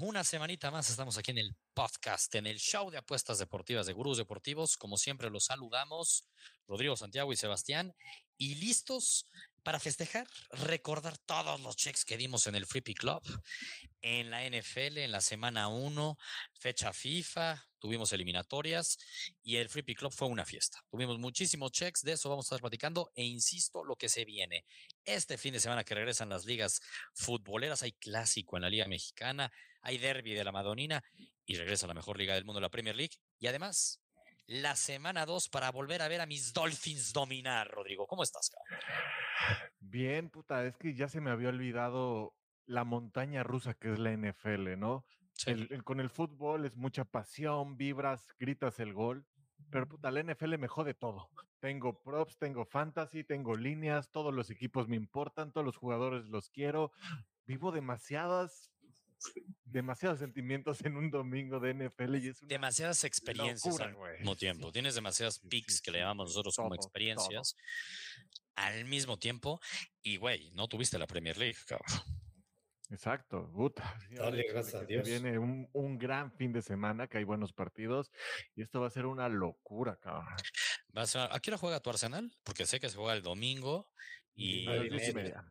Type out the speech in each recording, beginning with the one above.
Una semanita más estamos aquí en el podcast, en el show de apuestas deportivas de Gurús Deportivos. Como siempre, los saludamos, Rodrigo, Santiago y Sebastián, y listos para festejar, recordar todos los checks que dimos en el Free Club, en la NFL, en la semana 1, fecha FIFA, tuvimos eliminatorias y el Free Club fue una fiesta. Tuvimos muchísimos checks, de eso vamos a estar platicando e insisto lo que se viene. Este fin de semana que regresan las ligas futboleras, hay clásico en la Liga Mexicana, hay derby de la Madonina y regresa la mejor liga del mundo, la Premier League. Y además, la semana 2 para volver a ver a mis Dolphins dominar, Rodrigo. ¿Cómo estás, cabrón? Bien, puta, es que ya se me había olvidado la montaña rusa que es la NFL, ¿no? Sí. El- el- con el fútbol es mucha pasión, vibras, gritas el gol, pero puta, la NFL me jode todo. Tengo props, tengo fantasy, tengo líneas, todos los equipos me importan, todos los jugadores los quiero. Vivo demasiadas, demasiados sentimientos en un domingo de NFL y es una demasiadas experiencias locura, al mismo tiempo. Sí, Tienes demasiadas sí, sí, picks que le sí, llamamos sí, nosotros como todo, todo. experiencias al mismo tiempo. Y, güey, no tuviste la Premier League, cabrón. Exacto, puta. sí, Dale, gracias a Dios. Viene un, un gran fin de semana, que hay buenos partidos, y esto va a ser una locura, cabrón. Vas a, ¿A qué hora juega tu Arsenal? Porque sé que se juega el domingo y A las Nueve y diez y media.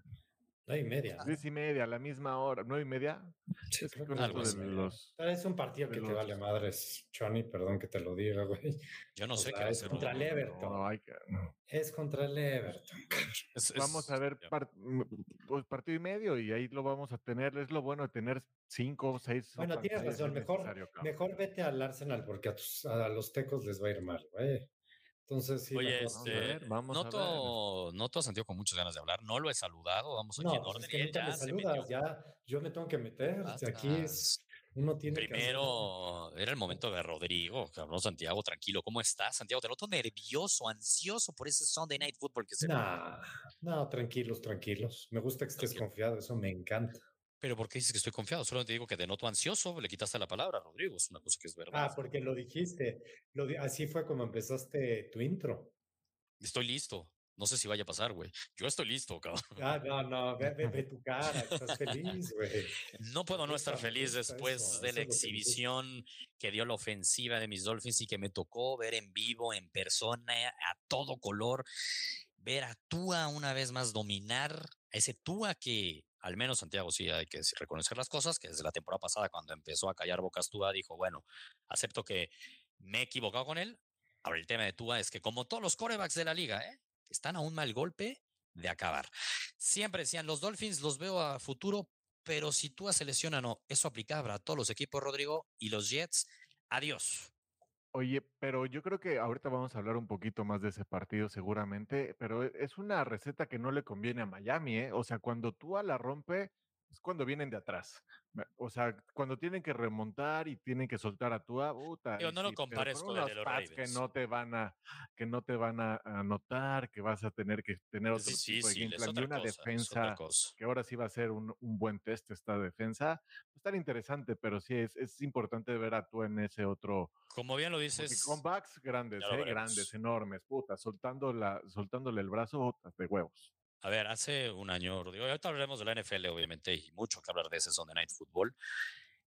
Nueve y media. Diez y media, a la misma hora, nueve y media. Sí, Es que creo con que algo esto de los. Pero es un partido que te los- vale madres, Johnny, perdón que te lo diga, güey. yo no O sé qué sea, es contra el. Everton. No, hay que- no. Es contra el Everton. cabrón. Es- Vamos es- a ver ya. par- mm, pues, partido y medio, y ahí lo vamos a tener. Es lo bueno de tener cinco o seis. Bueno, tienes razón. es Mejor, mejor vete al Arsenal porque a, tus- a los tecos les va a ir mal, güey. Entonces, sí. Oye, mejor- vamos a este, ver, vamos a ver. noto, noto a Santiago con muchas ganas de hablar. No lo he saludado. Vamos aquí No, en pues orden. es que nunca ya saludas, yo me tengo que meter. o sea, Aquí es, uno tiene que Primero, era el momento de Rodrigo, cabrón, Santiago, tranquilo. ¿Cómo estás, Santiago? Te noto nervioso, ansioso por ese Sunday Night Football que se Nah, no, tranquilos, tranquilos. Me gusta que estés Tranquilo. confiado, eso me encanta. Pero ¿por qué dices que estoy confiado? Solo te digo que te noto ansioso, le quitaste la palabra, Rodrigo. Es una cosa que es verdad. Ah, porque lo dijiste. Lo di- así fue como empezaste tu intro. Estoy listo. No sé si vaya a pasar, güey. Yo estoy listo, cabrón. Ah, no, no, ve, ve- ve tu cara, estás feliz, güey. No puedo no estar feliz después eso, de la exhibición que dio la ofensiva de mis Dolphins y que me tocó ver en vivo, en persona, a todo color, ver a Tua una vez más dominar, a ese Tua que, al menos Santiago sí hay que reconocer las cosas, que desde la temporada pasada cuando empezó a callar bocas Tua dijo, bueno, acepto que me he equivocado con él. Ahora el tema de Tua es que como todos los corebacks de la liga, ¿eh? están a un mal golpe de acabar. Siempre decían, los Dolphins los veo a futuro, pero si Tua se lesiona, no. Eso aplicaba a todos los equipos, Rodrigo, y los Jets, adiós. Oye, pero yo creo que ahorita vamos a hablar un poquito más de ese partido seguramente, pero e- es una receta que no le conviene a Miami, ¿eh? O sea, cuando Tua la rompe, es cuando vienen de atrás. O sea, cuando tienen que remontar y tienen que soltar a Tua, puta. Digo, y no lo sí, pero compares con el de los pads que Ravens. no te van a, que no te van a anotar, que vas a tener que tener Es otro tipo de difícil, game es plan, y una cosa, es defensa que ahora sí va a ser un, un buen test esta defensa. Va a estar interesante, pero sí es, es importante ver a Tua en ese otro, Como bien lo dices, comebacks grandes, ¿eh? grandes, enormes, puta, soltando la, soltándole el brazo de huevos. A ver, hace un año, Rodrigo, ahorita hablaremos de la NFL, obviamente, y mucho que hablar de ese Sunday Night Football.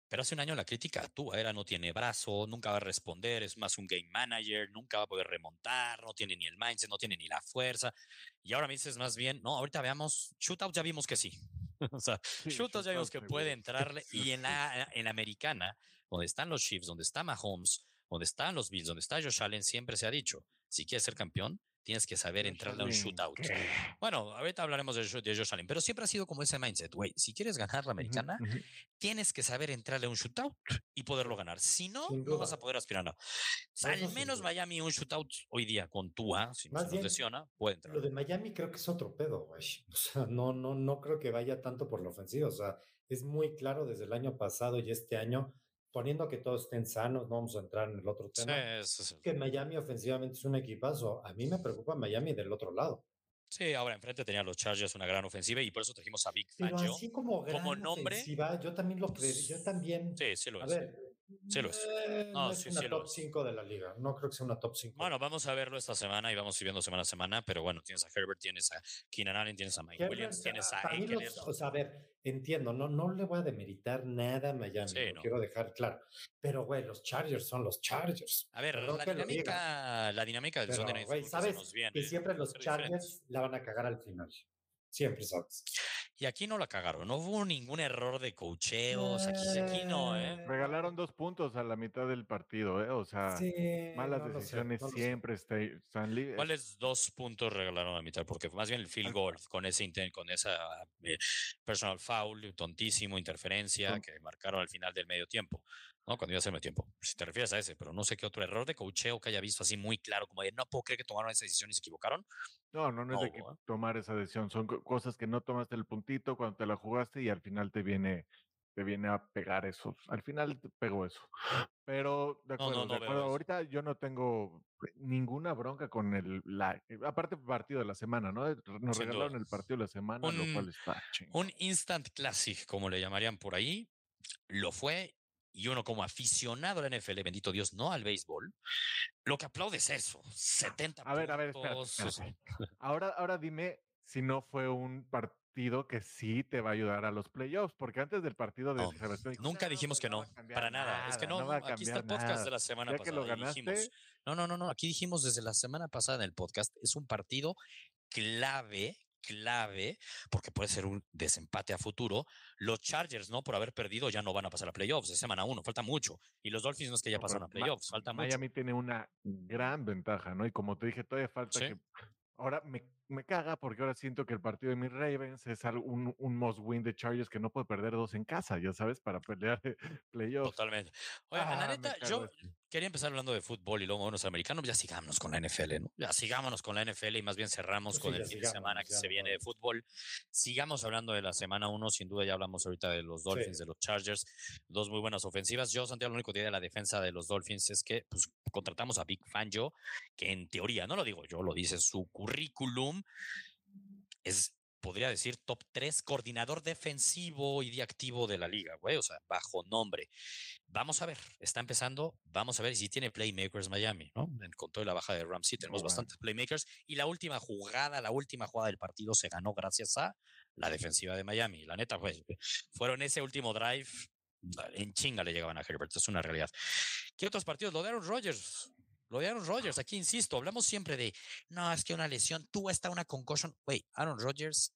Pero hace un año la crítica Tua era no tiene brazo, nunca va a responder, es más un game manager, nunca va a poder remontar, no tiene ni el mindset, no tiene ni la fuerza. Y ahora me dices más bien, no, ahorita veamos, shootout ya vimos que sí. o sea, Sí, shootouts ya vimos que shootout puede entrarle. Y en la, en la americana, donde están los Chiefs, donde está Mahomes, donde están los Bills, donde está Josh Allen, siempre se ha dicho, si quieres ser campeón, tienes que saber entrarle a un shootout. Bueno, ahorita hablaremos de, de Josh Allen, pero siempre ha sido como ese mindset, güey, si quieres ganar la americana, ujú. tienes que saber entrarle a un shootout y poderlo ganar. Si no, no vas a poder aspirar a nada. No, al no, menos. Miami un shootout hoy día con Tua, si no se bien, lesiona, puede entrar. Lo de Miami creo que es otro pedo, güey. O sea, no, no, no creo que vaya tanto por la ofensiva. O sea, es muy claro desde el año pasado y este año poniendo que todos estén sanos, no vamos a entrar en el otro Sí, tema. ese es el- Que Miami ofensivamente es un equipazo. A mí me preocupa Miami del otro lado. sí, ahora enfrente tenían los Chargers una gran ofensiva y por eso trajimos a Big Pero Fangio. así como gran como nombre, ofensiva, yo también lo creo. Yo también. Sí, sí lo a es. ver, Sí lo es. eh, No, no, es sí, una sí top es. 5 de la liga. No creo que sea una top 5. Bueno, vamos a verlo esta semana y vamos a ir viendo semana a semana, pero bueno, tienes a Herbert, tienes a Keenan Allen, tienes a Mike Williams, tienes a Ekeler. los- o sea, a ver, entiendo, no, no le voy a demeritar nada a Miami, Sí, lo no. quiero dejar claro. Pero, güey, los Chargers son los Chargers. A ver, Perdón la dinámica, la dinámica del Sunday Night sabes que siempre los Ser diferentes. Chargers la van a cagar al final. Siempre sabes. Y aquí no la cagaron, no hubo ningún error de cocheos, aquí, aquí no, ¿eh? Regalaron dos puntos a la mitad del partido, ¿eh? O sea, Sí, malas no lo sé, decisiones no siempre está- están li- ¿Cuáles dos puntos regalaron a mitad? Porque más bien el field Al- goal con ese intent, con esa eh, personal foul, tontísimo, interferencia que marcaron al final del medio tiempo, ¿no? Cuando iba a medio tiempo. Si te refieres a ese, pero no sé qué otro error de cocheo que haya visto así muy claro, como de no puedo creer que tomaron esa decisión y se equivocaron. No, no, no es No de que ¿eh? tomar esa decisión. Son co- cosas que no tomaste el puntito cuando te la jugaste y al final te viene, te viene a pegar eso. Al final te pegó eso. Pero de acuerdo, no, no de acuerdo. Ahorita yo no tengo ninguna bronca con el la eh, aparte partido de la semana, ¿no? Nos Sin regalaron duda. el partido de la semana, lo Un- cual está chingón. Un instant classic, como le llamarían por ahí, lo fue. Y uno como aficionado a la NFL, bendito Dios, no al béisbol, lo que aplaude es eso, 70 A ver, a ver, espérate, espérate. Ahora, ahora dime si no fue un partido que sí te va a ayudar a los playoffs, porque antes del partido de No, Sebastián dijo, Nunca "No, dijimos que no para nada. Es que no, aquí está el podcast de nada". la semana Ya que pasada. lo dijimos, ganaste, no, no, no, no, aquí dijimos desde la semana pasada en el podcast, es un partido clave, clave, porque puede ser un desempate a futuro. Los Chargers, ¿no? Por haber perdido, ya no van a pasar a playoffs, es semana uno, falta mucho. Y los Dolphins no es que ya No, pasaron a playoffs, falta mucho. Miami tiene una gran ventaja, ¿no? Y como te dije, todavía falta Sí. que. Ahora me, me caga porque ahora siento que el partido de mis Ravens es un, un must win de Chargers que no puede perder dos en casa, ya sabes, para pelear playoffs. Totalmente. Oye, la Ah, me neta, yo. Quería empezar hablando de fútbol y luego unos americanos, ya sigámonos con la NFL, ¿no? Ya sigámonos con la NFL y más bien cerramos Pues con sí, el fin de semana que se viene de fútbol. Sigamos hablando de la semana uno, sin duda ya hablamos ahorita de los Dolphins, de los Chargers, dos muy buenas ofensivas. Yo, Santiago, lo único que de la defensa de los Dolphins es que pues, contratamos a Big Fangio, que en teoría, no lo digo yo, lo dice su currículum, es podría decir top 3 coordinador defensivo y de activo de la liga, güey, o sea, bajo nombre. Vamos a ver, está empezando, vamos a ver si tiene playmakers Miami, ¿no? En- Con toda la baja de Ramsey tenemos bastantes playmakers y la última jugada, la última jugada del partido se ganó gracias a la defensiva de Miami. La neta, pues, fueron ese último drive, en chinga le llegaban a Herbert, es una realidad. ¿Qué otros partidos? Lo de Aaron Rodgers. Lo de Aaron Rodgers, aquí insisto, hablamos siempre de, no, es que una lesión, tú está una concussion. Güey, Aaron Rodgers,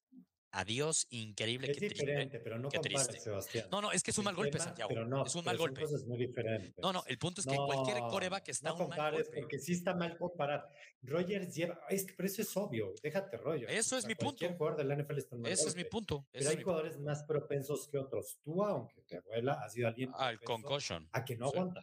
adiós, increíble, Es qué triste. diferente, pero no compares, triste. Sebastián. No, no, es que es un El mal golpe, Santiago. Pero no, es un mal son golpe. cosas muy diferentes. No, no, el punto es que cualquier coreback está no un mal golpe. porque sí está mal comparar. Rogers lleva, es que pero eso es obvio, déjate rollo. Eso es mi Cualquier punto. jugador de la NFL está mal Ese es mi punto. Pero hay jugadores más propensos que otros. Tú, aunque te abuela, ha sido alguien Al concussion. a que no Sí. aguanta.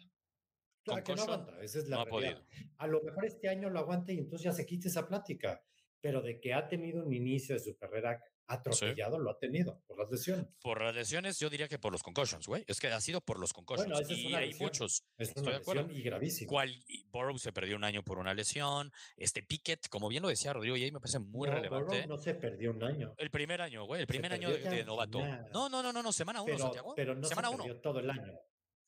A que no aguanta, esa es la No realidad. A lo mejor este año lo aguante y entonces ya se quite esa plática. Pero de que ha tenido un inicio de su carrera atropellado, lo ha tenido por las lesiones. Por las lesiones, yo diría que por los concussions, güey. Es que ha sido por los concussions. Bueno, esa es y una hay lesión. muchos. Es Estoy una de acuerdo. y gravísima. Cual, y Burrow se perdió un año por una lesión. Este Pickett, como bien lo decía Rodrigo, y ahí me parece muy No, relevante. No se perdió un año. El primer año, güey. El primer año de, novato. No, no, no, no, no. Semana uno, Pero, Santiago. pero no semana se uno. perdió todo el año.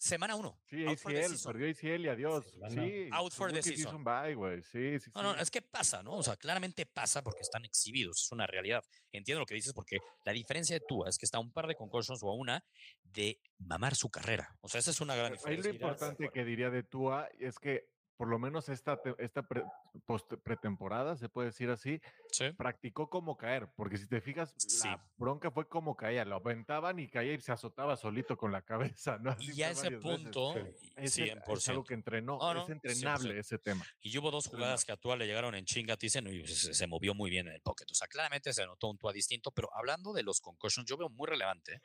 Semana uno. Sí, ACL, perdió ACL y adiós. Sí, Out for the season. bye, güey. Sí, sí, No, no, sí. es que pasa, ¿no? O sea, claramente pasa porque están exhibidos, es una realidad. Entiendo lo que dices porque la diferencia de Tua es que está a un par de concussions o a una de mamar su carrera. O sea, esa es una gran Ahí lo diferencia. importante que diría de Tua es que por lo menos esta, esta pre- post- pretemporada, se puede decir así, Sí. practicó cómo caer, porque si te fijas, Sí. la bronca fue como caía, lo aventaban y caía y se azotaba solito con la cabeza, ¿no? Así Y ya a ese punto, es 100%. algo que entrenó, no, es entrenable 100%. ese tema. Y hubo dos jugadas que a Tua le llegaron en chinga, dicen, y se, se movió muy bien en el pocket. O sea, claramente se notó un Tua distinto, pero hablando de los concussions, yo veo muy relevante,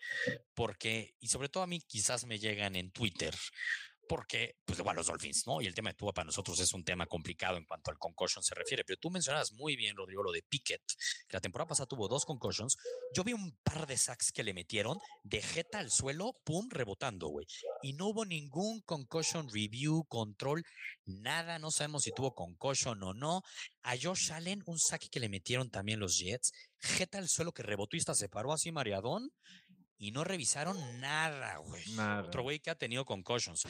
porque, y sobre todo a mí quizás me llegan en Twitter porque, pues, igual los Dolphins, ¿no? Y el tema de Tua para nosotros es un tema complicado en cuanto al concussion se refiere. Pero tú mencionabas muy bien, Rodrigo, lo de Pickett, que la temporada pasada tuvo dos concussions. Yo vi un par de sacks que le metieron de jeta al suelo, pum, rebotando, güey. Y no hubo ningún concussion review, control, nada. No sabemos si tuvo concussion o no. A Josh Allen, un saque que le metieron también los Jets, jeta al suelo que rebotó y hasta se paró así mareadón y no revisaron nada, güey. Otro güey que ha tenido concussions.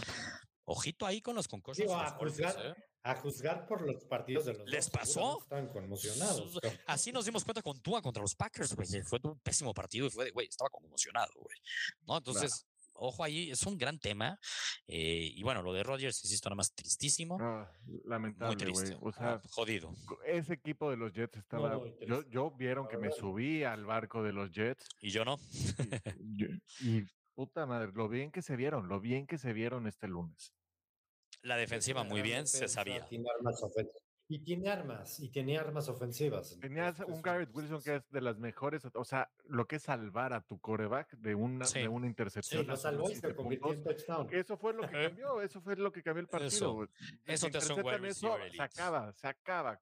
Ojito ahí con los concussions. a, juzgar, ¿eh? a, juzgar, por los partidos de los ¿Les pasó? Están conmocionados. Así nos dimos cuenta con Tua contra los Packers, güey. Fue un pésimo partido y fue de, güey, estaba conmocionado, güey. ¿No? Entonces, ojo ahí, es un gran tema. Eh, y bueno, lo de Rodgers, insisto, nada más tristísimo. Ah, lamentable, güey. O sea, ah, jodido. Ese equipo de los Jets estaba. yo, yo vieron que me subí al barco de los Jets. Y yo no. y, puta madre, lo bien que se vieron, lo bien que se vieron este lunes. La defensiva muy bien, se sabía. Y tiene armas, y tenía armas ofensivas. Tenías un Garrett Wilson que es de las mejores, o sea, lo que es salvar a tu coreback de una, de una intercepción. Sí, lo salvó y se convirtió en touchdown. Eso fue lo que cambió, eso fue lo que cambió el partido. Eso, eso te hace un eso, se acaba, se acaba.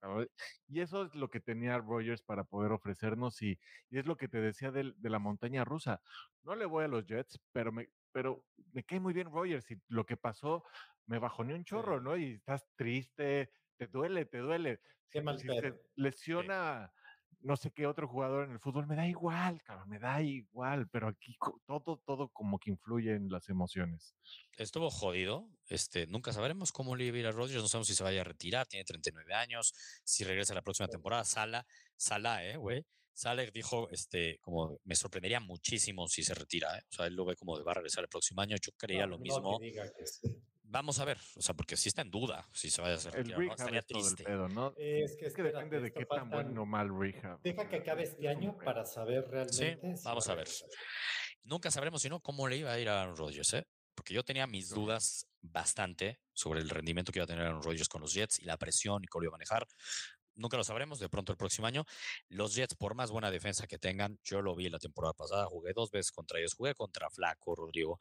Y eso es lo que tenía Rogers para poder ofrecernos y, y es lo que te decía de, de, la montaña rusa. No le voy a los Jets, pero me, pero me cae muy bien Rogers y lo que pasó me bajó ni un chorro, ¿no? Y estás triste, te duele, te duele. Qué mal si se lesiona no sé qué otro jugador en el fútbol, me da igual, cabrón, me da igual, pero aquí todo, todo como que influye en las emociones. Estuvo jodido, este, nunca sabremos cómo le va a Rodgers, no sabemos si se vaya a retirar, tiene 39 años, si regresa la próxima temporada, Sala, Sala, eh, güey. Sala dijo, este, como me sorprendería muchísimo si se retira, ¿eh? o sea, él lo ve como de va a regresar el próximo año, yo creía lo mismo. Vamos a ver, o sea, porque sí está en duda si se vaya a hacer. El ¿no? Estaría triste. Pedo, ¿no? Es que, es que depende de qué tan bueno o mal rehab. Deja que acabe este año para saber realmente. Sí, vamos a ver. Nunca sabremos, si no, cómo le iba a ir a Aaron Rodgers, ¿eh? Porque yo tenía mis dudas bastante sobre el rendimiento que iba a tener Aaron Rodgers con los Jets y la presión y cómo lo iba a manejar. Nunca lo sabremos, de pronto el próximo año. Los Jets, por más buena defensa que tengan, yo lo vi la temporada pasada, jugué dos veces contra ellos, jugué contra Flaco, Rodrigo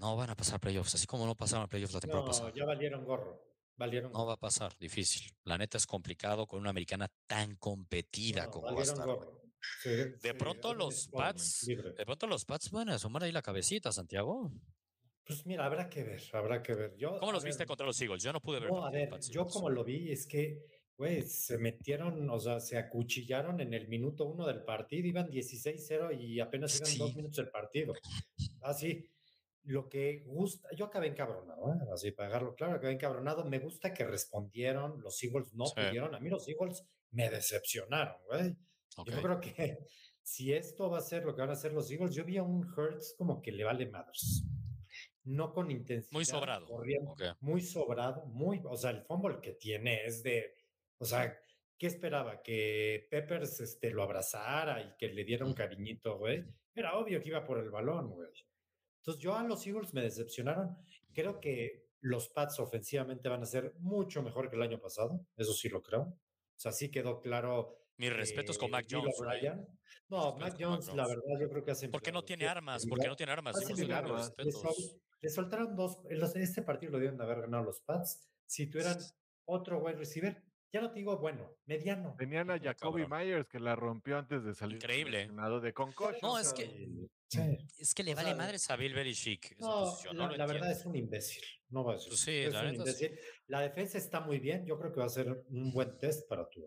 no van a pasar playoffs, así como no pasaron playoffs la temporada pasada. Ya valieron gorro. Valieron no va a pasar, difícil. La neta es complicado con una americana tan competida como va a estar. de pronto los Pats, de pronto los Pats van a asomar ahí la cabecita, Santiago. Pues mira, habrá que ver, habrá que ver. Yo, ¿Cómo los viste contra los Eagles? Yo no pude ver. No, a ver, yo como lo vi es que, güey, se metieron, o sea, se acuchillaron en el minuto uno del partido, iban 16-0 y apenas iban dos minutos del partido. Así. Ah, lo que gusta, yo acabé encabronado, ¿eh? así para dejarlo claro, acabé encabronado. Me gusta que respondieron, los Eagles no pudieron. A mí los Eagles me decepcionaron, güey. Yo creo que si esto va a ser lo que van a hacer los Eagles, yo vi a un Hurts como que le vale madres. No con intensidad. Muy sobrado. Muy sobrado, muy, o sea, el fumble que tiene es de, o sea, ¿qué esperaba? Que Peppers este, lo abrazara y que le diera un cariñito, güey. Era obvio que iba por el balón, güey. Entonces, yo a los Eagles me decepcionaron. Creo que los Pats ofensivamente van a ser mucho mejor que el año pasado. Eso sí lo creo. O sea, sí quedó claro. Mis respetos con Mac Jones. No, Mac Jones, la verdad, yo creo que hace. ¿Por qué no tiene armas? ¿Por qué no tiene armas? Le, soltaron dos. Este partido lo dieron de haber ganado los Pats. Si tuvieran otro wide receiver, ya no te digo bueno, mediano. Tenían a Jacoby Myers que la rompió antes de salir. Increíble. De no, es que es que le vale madres a Bill Belichick. No, la, verdad es un imbécil. No va a ser. Sí, es la, un imbécil. la defensa está muy bien. Yo creo que va a ser un buen test para tú.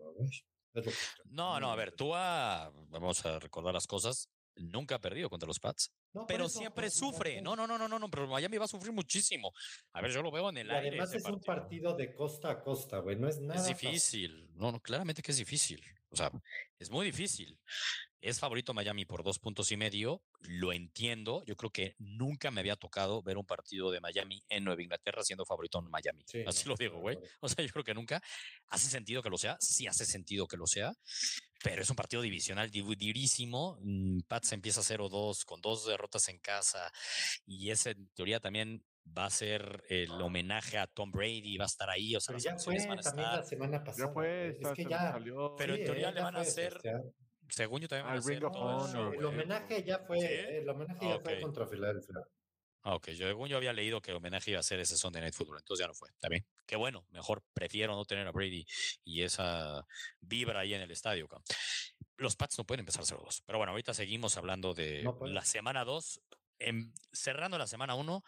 No, no, a ver, tú vamos a recordar las cosas. Nunca ha perdido contra los Pats. Pero siempre sufre. No, no, no, no, no, no, pero Miami va a sufrir muchísimo. A ver, yo lo veo en el aire. Además es un partido de costa a costa, güey. No es nada. Es difícil. No, no, claramente que es difícil. O sea, es muy difícil. Es favorito Miami por dos puntos y medio, lo entiendo. Yo creo que nunca me había tocado ver un partido de Miami en Nueva Inglaterra siendo favorito en Miami. Así lo digo, güey. O sea, yo creo que nunca hace sentido que lo sea. Sí hace sentido que lo sea, pero es un partido divisional durísimo. Mm, Pats empieza 0-2 con dos derrotas en casa y ese en teoría también va a ser el homenaje a Tom Brady, va a estar ahí, o sea, ya fue también la semana pasada. Ya fue, es que ya pero en teoría le van a hacer según yo también el homenaje ya fue, el homenaje ya fue contra Filadelfia. Ah, ok. Yo, yo había leído que el homenaje iba a ser ese Sunday Night Football, entonces ya no fue. Bien. Qué bueno. Mejor prefiero no tener a Brady y esa vibra ahí en el estadio. Los Pats no pueden empezar 0-2. Pero bueno, ahorita seguimos hablando de la semana 2. cerrando la semana 1.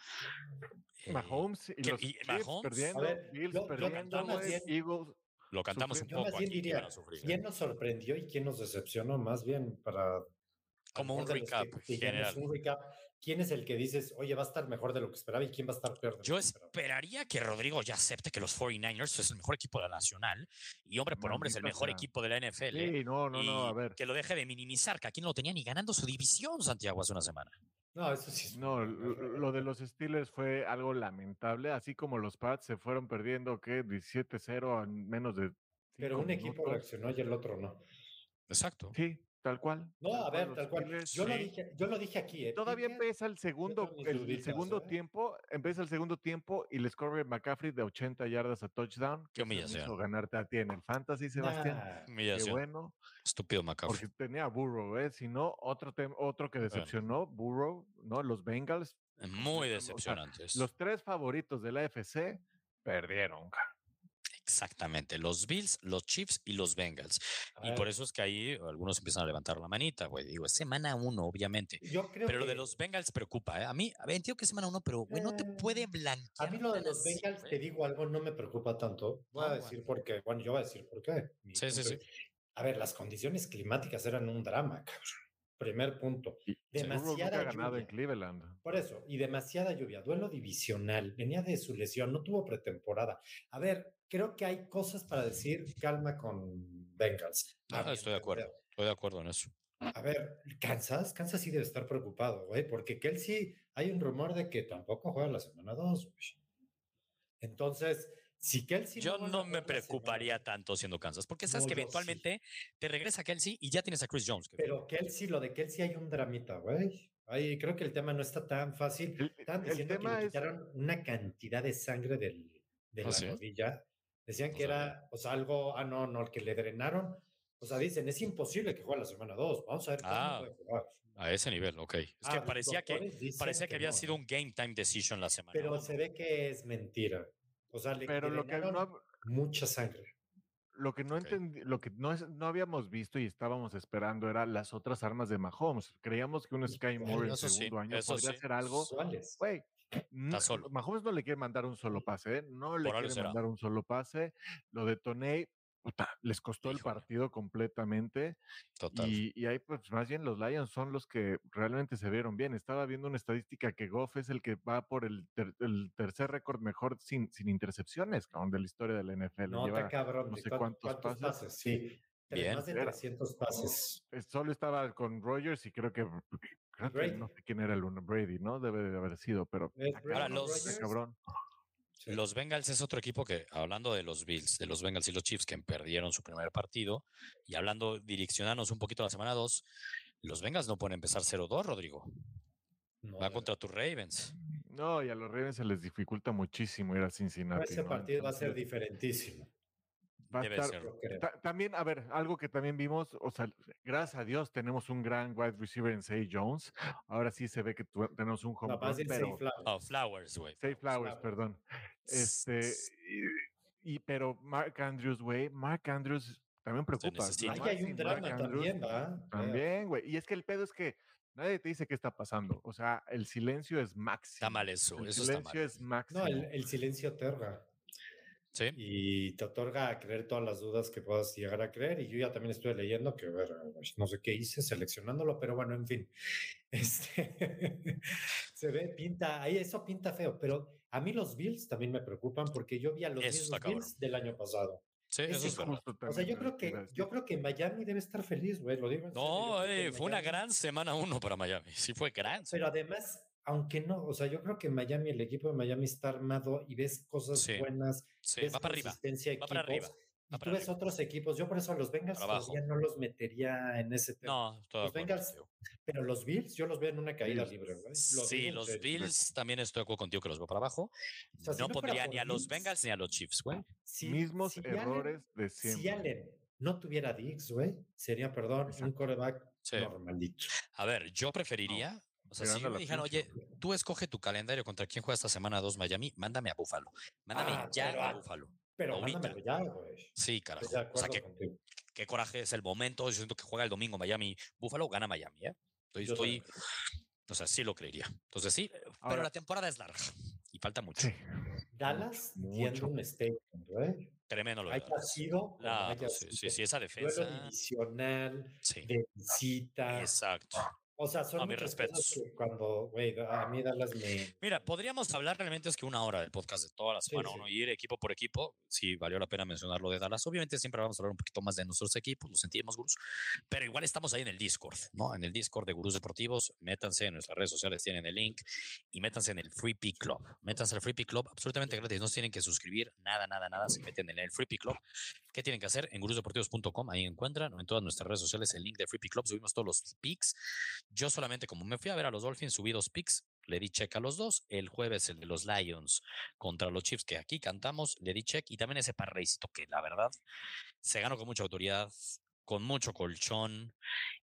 Eh, Mahomes y los Mahomes, perdiendo, Bills perdiendo, Eagles lo cantamos un poco. Aquí, diría, ¿quién nos sorprendió y quién nos decepcionó? Más bien para. Como un recap general. Un recap, ¿Quién es el que dices, oye, va a estar mejor de lo que esperaba y quién va a estar peor? Yo esperaría que Rodrigo ya acepte que los 49ers es el mejor equipo de la nacional y hombre por hombre es el mejor equipo de la NFL. Sí, no, no, no, a ver. Que lo deje de minimizar, que aquí no lo tenía ni ganando su división Santiago hace una semana. No, eso sí. No, lo, de los Steelers fue algo lamentable, así como los Pats se fueron perdiendo, ¿qué? 17-0 en menos de. Pero un equipo reaccionó y el otro no. Exacto. Sí, Tal cual. No, a ver, tal cual. Yo, lo dije, yo lo dije aquí. ¿eh? Todavía empieza el segundo, el, segundo ¿eh? tiempo, empieza el segundo tiempo y les corre McCaffrey de 80 yardas a touchdown. Qué humillación. ganarte a ti en el fantasy, Sebastián. Qué bueno. Estúpido McCaffrey. Porque tenía Burrow, ¿eh? Si no, otro, otro que decepcionó, Burrow, ¿no? Los Bengals. Muy decepcionantes. los tres favoritos de la FC perdieron. Exactamente, los Bills, los Chiefs y los Bengals. y por eso es que ahí algunos empiezan a levantar la manita, güey. Digo, es semana uno, obviamente. Yo creo pero lo de los Bengals preocupa, ¿eh? A mí, entiendo que es semana uno, pero, güey, no te eh, puede blanquear. A mí lo de los Bengals, te digo algo, no me preocupa tanto. Voy a decir por qué. Bueno, yo voy a decir por qué. Sí, sí, sí. A ver, las condiciones climáticas eran un drama, cabrón. Primer punto. demasiada lluvia. en Cleveland. Por eso, y demasiada lluvia. Duelo divisional. Venía de su lesión, no tuvo pretemporada. A ver, creo que hay cosas para decir calma con Bengals. Ah, estoy de acuerdo. Estoy de acuerdo en eso. A ver, Kansas, Kansas sí debe estar preocupado, güey, porque Kelsey, hay un rumor de que tampoco juega la semana 2, Entonces, si Kelsey. Yo no, me preocuparía tanto siendo Kansas, porque sabes que eventualmente te regresa Kelsey y ya tienes a Chris Jones. Pero Kelsey, lo de Kelsey hay un dramita, güey. Ahí creo que el tema no está tan fácil. Están diciendo que le quitaron una cantidad de sangre del, de ¿Ah, la rodilla. Decían que era, o sea, algo, ah, no, no, el que le drenaron. O sea, dicen, es imposible que juegue la semana 2. Vamos a ver cómo ah, puede jugar. A ese nivel, ok. Es que ah, parecía que, parecía que, había sido un game time decision la semana. Pero se ve que es mentira. O sea, le Pero lo que no, mucha sangre. Lo que no entendí, lo que no, es, no habíamos visto y estábamos esperando era las otras armas de Mahomes. Creíamos que un Sky Moore en segundo año podría hacer algo. Güey, Mahomes no le quiere mandar un solo pase, ¿eh? No le quiere mandar un solo pase. Lo de Toney les costó el partido completamente. Total. Y, ahí, pues, más bien los Lions son los que realmente se vieron bien. Estaba viendo una estadística que Goff es el que va por el, tercer récord mejor sin, sin intercepciones, cabrón, de la historia de la NFL. No, Lleva, cabrón. No sé cuántos, pases. Sí. Más de 300 pases. Solo estaba con Rogers y creo que, no sé quién era el uno, Brady, ¿no? Debe de haber sido, pero Ahora, los, cabrón. Los Bengals es otro equipo que, hablando de los Bills, de los Bengals y los Chiefs que perdieron su primer partido, y hablando, direccionándonos un poquito a la semana 2, los Bengals no pueden empezar 0-2, Rodrigo. Va contra tus Ravens. No, y a los Ravens se les dificulta muchísimo ir a Cincinnati. Ese partido va a ser diferentísimo. Debe ser. también, a ver, algo que también vimos, o sea, gracias a Dios tenemos un gran wide receiver en Say Jones. Ahora sí se ve que tenemos un home no, pero, Flowers. Oh, Flowers, güey. Say Flowers, perdón. Este, y, pero Mark Andrews, güey, Mark Andrews también preocupa. hay un drama también, ¿va? También, güey. Y es que el pedo es que nadie te dice qué está pasando. O sea, el silencio es máximo. Está mal eso. El eso silencio es máximo. No, el, silencio aterra. Y te otorga a creer todas las dudas que puedas llegar a creer. Y yo ya también estoy leyendo que, ver, no sé qué hice seleccionándolo, pero bueno, en fin. Este, se ve, pinta, ahí eso pinta feo. Pero a mí los Bills también me preocupan porque yo vi a los Bills del año pasado. Sí, eso es verdad. O sea, yo creo que yo creo que Miami debe estar feliz, güey, lo digo. no, eh, fue una gran semana uno para Miami. Sí fue gran. Pero además aunque no, o sea, yo creo que Miami, el equipo de Miami está armado y ves cosas buenas, ves va para arriba, va para arriba. y tú ves otros equipos, yo por eso a los Bengals todavía no los metería en ese tema. No, los Bengals, pero los Bills yo los veo en una caída libre. ¿verdad? sí, los Bills también estoy de acuerdo contigo que los veo para abajo. no, pondría ni a los Bengals ni a los Chiefs, güey. Mismos errores de siempre. Si Allen no tuviera Diggs, güey, sería, perdón, un coreback normalito. A ver, yo preferiría O sea, si me dijeran, oye, tú escoge tu calendario contra quién juega esta semana 2 Miami, mándame a Búfalo. Mándame ah, ya a Búfalo. Pero ahorita. ya, güey. Sí, carajo. O sea, que, qué coraje es el momento. Yo siento que juega el domingo Miami, Búfalo, gana Miami, ¿eh? Estoy, estoy, o sea, sí lo creería. Entonces sí, pero la temporada es larga y falta mucho. Dallas tiene un statement, ¿eh? Tremendo lo de Dallas. Sido, ah, pues sí, sí, sí, esa defensa. divisional, de visita. Exacto. O sea, son mis respetos. Que cuando, güey, a mí Dallas me. Mira, podríamos hablar realmente es que una hora del podcast de toda la semana, uno ir equipo por equipo. Sí, valió la pena mencionar lo de Dallas. Obviamente siempre vamos a hablar un poquito más de nuestros equipos, lo sentimos, Gurus. Pero igual estamos ahí en el Discord, ¿no? En el Discord de Gurus Deportivos. Métanse en nuestras redes sociales, tienen el link y métanse en el Free Pick Club. Métanse al Free Pick Club, absolutamente gratis. No tienen que suscribir, nada, nada, nada. Se meten en el Free Pick Club. ¿Qué tienen que hacer? En gurusdeportivos.com, ahí encuentran, en todas nuestras redes sociales, el link de Free Pick Club. Subimos todos los picks. Yo solamente, como me fui a ver a los Dolphins, subí dos picks, le di check a los dos. El jueves el de los Lions contra los Chiefs, que aquí cantamos, le di check. Y también ese parreycito que la verdad se ganó con mucha autoridad, con mucho colchón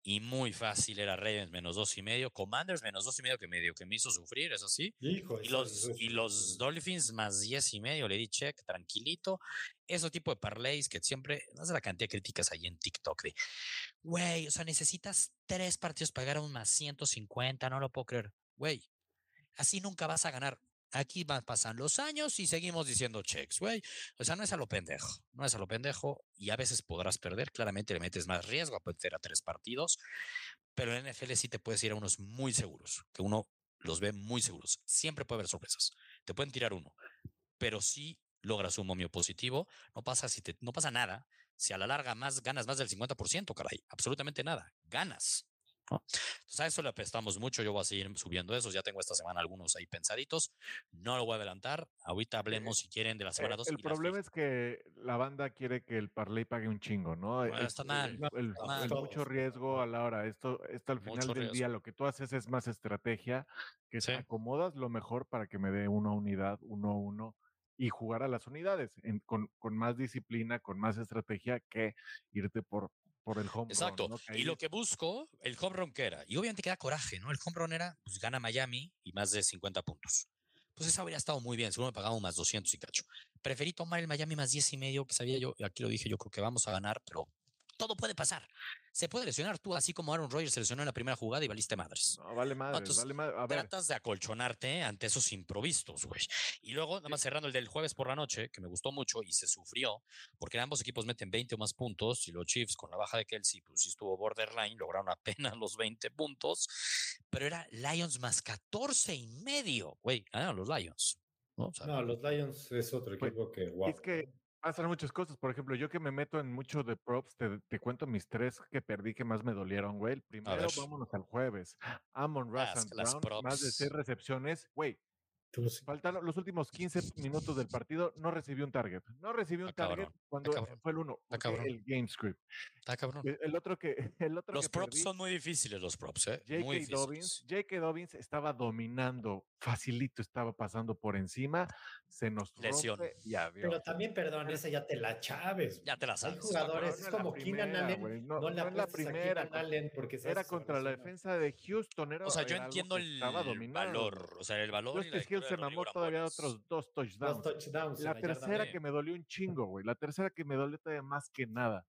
y muy fácil. Era Ravens menos dos y medio, Commanders menos dos y medio que medio que me hizo sufrir, eso sí. y, los, y los Dolphins más diez y medio, le di check, tranquilito. Ese tipo de parlays que siempre, no sé la cantidad de críticas ahí en TikTok de, güey, o sea, necesitas tres partidos para ganar un más 150, no lo puedo creer. Güey, así nunca vas a ganar. Aquí van, pasan los años y seguimos diciendo checks, güey. O sea, no es a lo pendejo, no es a lo pendejo y a veces podrás perder. Claramente le metes más riesgo a perder a tres partidos, pero en NFL sí te puedes ir a unos muy seguros, que uno los ve muy seguros. Siempre puede haber sorpresas. Te pueden tirar uno, pero si logras un momio positivo, no pasa, si te, no pasa nada. Si a la larga más ganas más del 50%, caray, absolutamente nada. Ganas. Entonces a eso le apestamos mucho, yo voy a seguir subiendo esos, ya tengo esta semana algunos ahí pensaditos, no lo voy a adelantar, ahorita hablemos si quieren de la semana 2. el problema es que la banda quiere que el parlay pague un chingo, ¿no? está mal. El, mucho riesgo a la hora, esto, esto al final del día lo que tú haces es más estrategia, que se acomodas lo mejor para que me dé una unidad, uno a uno y jugar a las unidades con, con, más disciplina, con más estrategia que irte por, por el home Exacto. run. Y lo que busco, el home run que era, y obviamente queda coraje, ¿no? El home run era, pues gana Miami y más de 50 puntos. Pues eso habría estado muy bien, seguro me pagamos más 200 y cacho. Preferí tomar el Miami más 10 y medio, que sabía yo, aquí lo dije, yo creo que vamos a ganar, pero todo puede pasar. Se puede lesionar tú, así como Aaron Rodgers se lesionó en la primera jugada y valiste madres. No, vale madres, vale madres. Tratas de acolchonarte ante esos improvistos, güey. Y luego, nada más cerrando el del jueves por la noche, que me gustó mucho y se sufrió, porque ambos equipos meten 20 o más puntos y los Chiefs con la baja de Kelsey, pues sí estuvo borderline, lograron apenas los 20 puntos, pero era Lions más 14 y medio, güey, ganaron los Lions. ¿no? los Lions es otro pues, equipo que, wow. Es que pasan muchas cosas. Por ejemplo, yo que me meto en mucho de props, te, cuento mis tres que perdí que más me dolieron, güey. El primero, vámonos al jueves. Amon ah, Russ Brown, más de seis recepciones. Güey, Faltaron los últimos 15 minutos del partido, no recibió un target. No recibió un target cuando fue el uno, el game script. El, otro que. El otro los props son muy difíciles, los props, ¿eh? J.K. Dobbins, J.K. Dobbins estaba dominando, facilito estaba pasando por encima, se nos Lesión. y adiós. Pero también, perdón, esa ya te la chaves. Ya te la sabes. Hay jugadores, es como Keenan Allen. No, la, la primera. Allen porque era contra la defensa de Houston. Era, o sea, yo entiendo el valor. O sea, el valor. y la se mamó todavía otros dos touchdowns. la tercera que me dolió un chingo, güey. La tercera que me dolió todavía más que nada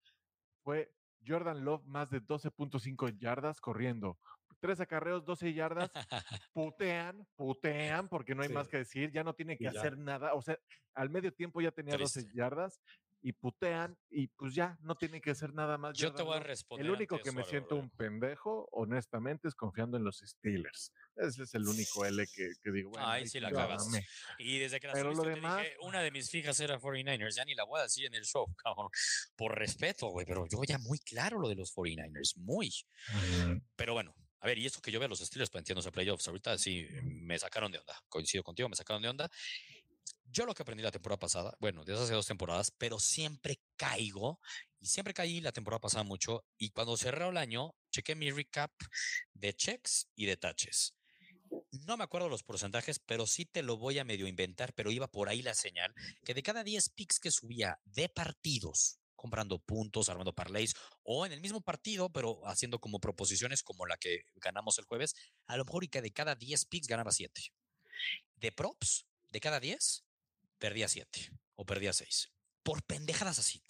fue Jordan Love más de 12.5 yardas corriendo. Tres acarreos, 12 yardas. putean, putean, porque no hay más que decir. Ya no tiene que hacer nada. O sea, al medio tiempo ya tenía 12 yardas y putean y pues ya no tiene que hacer nada más. Yo te voy a responder. El único que me siento un pendejo, honestamente, es confiando en los Steelers. Ese es el único L que, digo. Bueno, Ay, sí la cagas. Y desde que la Pero lo demás, dije, una de mis fijas era 49ers. Ya ni la voy a decir en el show, cabrón. Por respeto, güey. Pero yo ya muy claro lo de los 49ers. Muy. Pero bueno, a ver, y esto que yo veo a los Steelers planteándose playoffs, ahorita sí me sacaron de onda. Coincido contigo, me sacaron de onda. Yo lo que aprendí la temporada pasada, bueno, desde hace dos temporadas, pero siempre caigo y siempre caí la temporada pasada mucho. Y cuando cerró el año, chequé mi recap de checks y de touches. No me acuerdo los porcentajes, pero sí te lo voy a medio inventar, pero iba por ahí la señal, que de cada 10 picks que subía de partidos comprando puntos, armando parlays, o en el mismo partido, pero haciendo como proposiciones como la que ganamos el jueves, a lo mejor y que de cada 10 picks ganaba 7. De props, de cada 10, perdía 7 o perdía 6. Por pendejadas así.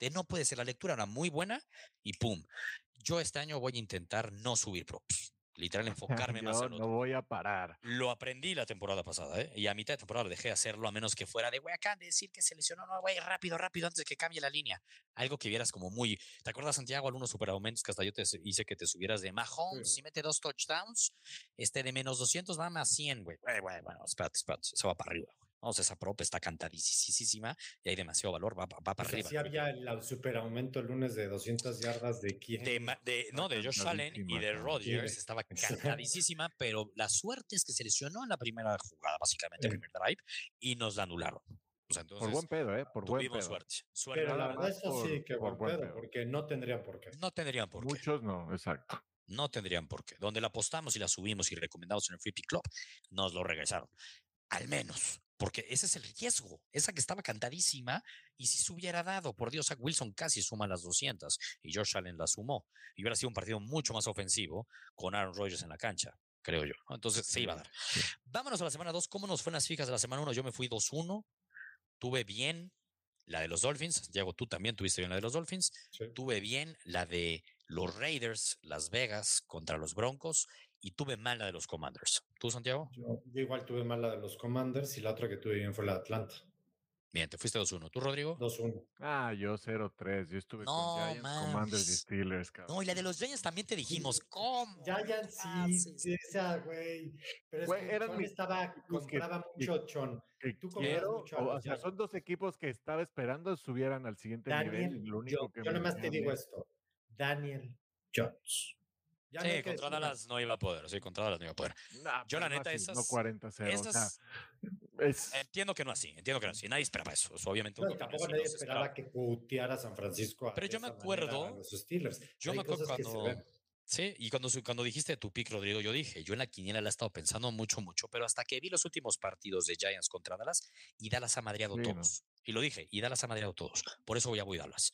De no puede ser, la lectura era muy buena y pum. Yo este año voy a intentar no subir props literal enfocarme más en No voy a parar. Lo aprendí la temporada pasada, ¿eh? Y a mitad de temporada dejé de hacerlo a menos que fuera de, güey, acá de decir que se lesionó, no, güey, rápido, rápido, antes de que cambie la línea. Algo que vieras como muy. ¿Te acuerdas, Santiago, algunos superaumentos que hasta yo te hice que te subieras de Mahomes, si mete dos touchdowns, este de menos 200 va más 100, güey. Güey, güey, bueno, espérate, espérate, se va para arriba, güey. Vamos, esa prop está cantadísima y hay demasiado valor, va, va para arriba. Sí, había el super aumento el lunes de 200 yardas de quién. De, no, de Josh Allen y de Rodgers, estaba cantadísima, pero la suerte es que se lesionó en la primera jugada, básicamente, el primer drive, y nos la anularon. O sea, entonces, por buen pedo, ¿eh? Por buen pedo. suerte. Pero la verdad, eso sí, que por buen pedo, porque no tendrían por qué. No tendrían por qué. Muchos no, exacto. No tendrían por qué. Donde la apostamos y la subimos y recomendamos en el Free Pick Club, nos lo regresaron. Al menos porque ese es el riesgo. Esa que estaba cantadísima, y si se hubiera dado, por Dios, a Wilson casi suma las 200 y Josh Allen la sumó. Y hubiera sido un partido mucho más ofensivo con Aaron Rodgers en la cancha, creo yo. Entonces se iba a dar. Vámonos a la semana 2. ¿Cómo nos fue en las fijas de la semana 1? Yo me fui 2-1. Tuve bien la de los Dolphins. Santiago, tú también tuviste bien la de los Dolphins. Tuve bien la de los Raiders, Las Vegas contra los Broncos y tuve mal la de los Commanders. ¿Tú, Santiago? Yo, igual tuve mal la de los Commanders y la otra que tuve bien fue la de Atlanta. Bien, te fuiste 2-1. ¿Tú, Rodrigo? 2-1. Ah, yo 0-3. Yo estuve con Giants, Commanders y Steelers, cabrón. No, y la de los Giants también te dijimos, ¿cómo? Giants sí, sí, esa, güey. Pero es güey, que eran estaba, compraba mucho Chon. Tú quiero, mucho o, sea, son dos equipos que estaba esperando subieran al siguiente nivel. Lo único yo, que yo nada más te digo esto. Daniel Jones sí, contra Dallas no iba a poder. Sí, contra Dallas no iba a poder. Yo, la neta, esas. No 40-0. Entiendo que no así. Entiendo que no así. Nadie esperaba eso. obviamente. No, tampoco nadie esperaba que puteara a San Francisco. Pero yo me acuerdo. Los Steelers. Yo me acuerdo cuando. Sí, y cuando, cuando dijiste tu pick, Rodrigo, yo dije, yo en la quiniela la he estado pensando mucho, mucho, pero hasta que vi los últimos partidos de Giants contra Dallas, y Dallas ha madreado todos. Y lo dije, y Dallas ha madreado todos. Por eso voy a Dallas.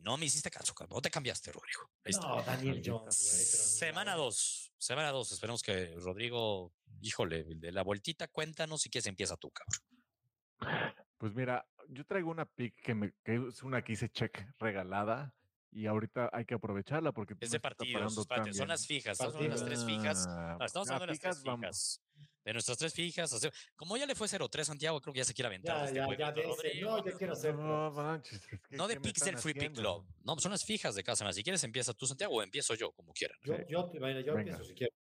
No me hiciste caso, no te cambiaste, Rodrigo. No, Daniel Jones. semana 2, semana 2. Esperemos que Rodrigo, híjole, de la vueltita, cuéntanos si quieres empieza tú, cabrón. Pues mira, yo traigo una pick que, me, que es una que hice check regalada y ahorita hay que aprovecharla porque es de partidos, son las fijas, son las tres fijas. Ah, estamos hablando de las tres fijas de nuestras tres fijas. como ya le fue 0-3, Santiago, creo que ya se quiere aventar. Ya, este ya, ya, no, yo quiero hacer. No, manches, no de Pixel Free Pick Club. No, son las fijas de semana. Si quieres, empieza tú, Santiago, o empiezo yo, como quieran. Yo, yo, yo empiezo si quieres.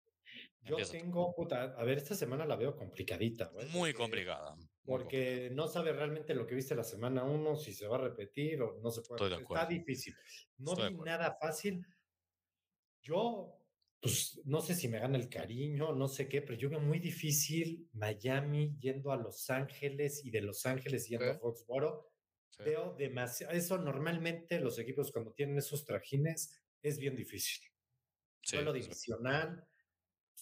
Yo tengo, puta, a ver, esta semana la veo complicadita. Güey, muy complicada. Porque no sabe realmente lo que viste la semana uno, si se va a repetir o no se puede. Está difícil. No vi nada fácil. Yo pues no sé si me gana el cariño, no sé qué, pero yo veo muy difícil Miami yendo a Los Ángeles y de Los Ángeles yendo a Foxboro. Veo demasiado, eso normalmente los equipos cuando tienen esos trajines es bien difícil. Sí, lo divisional,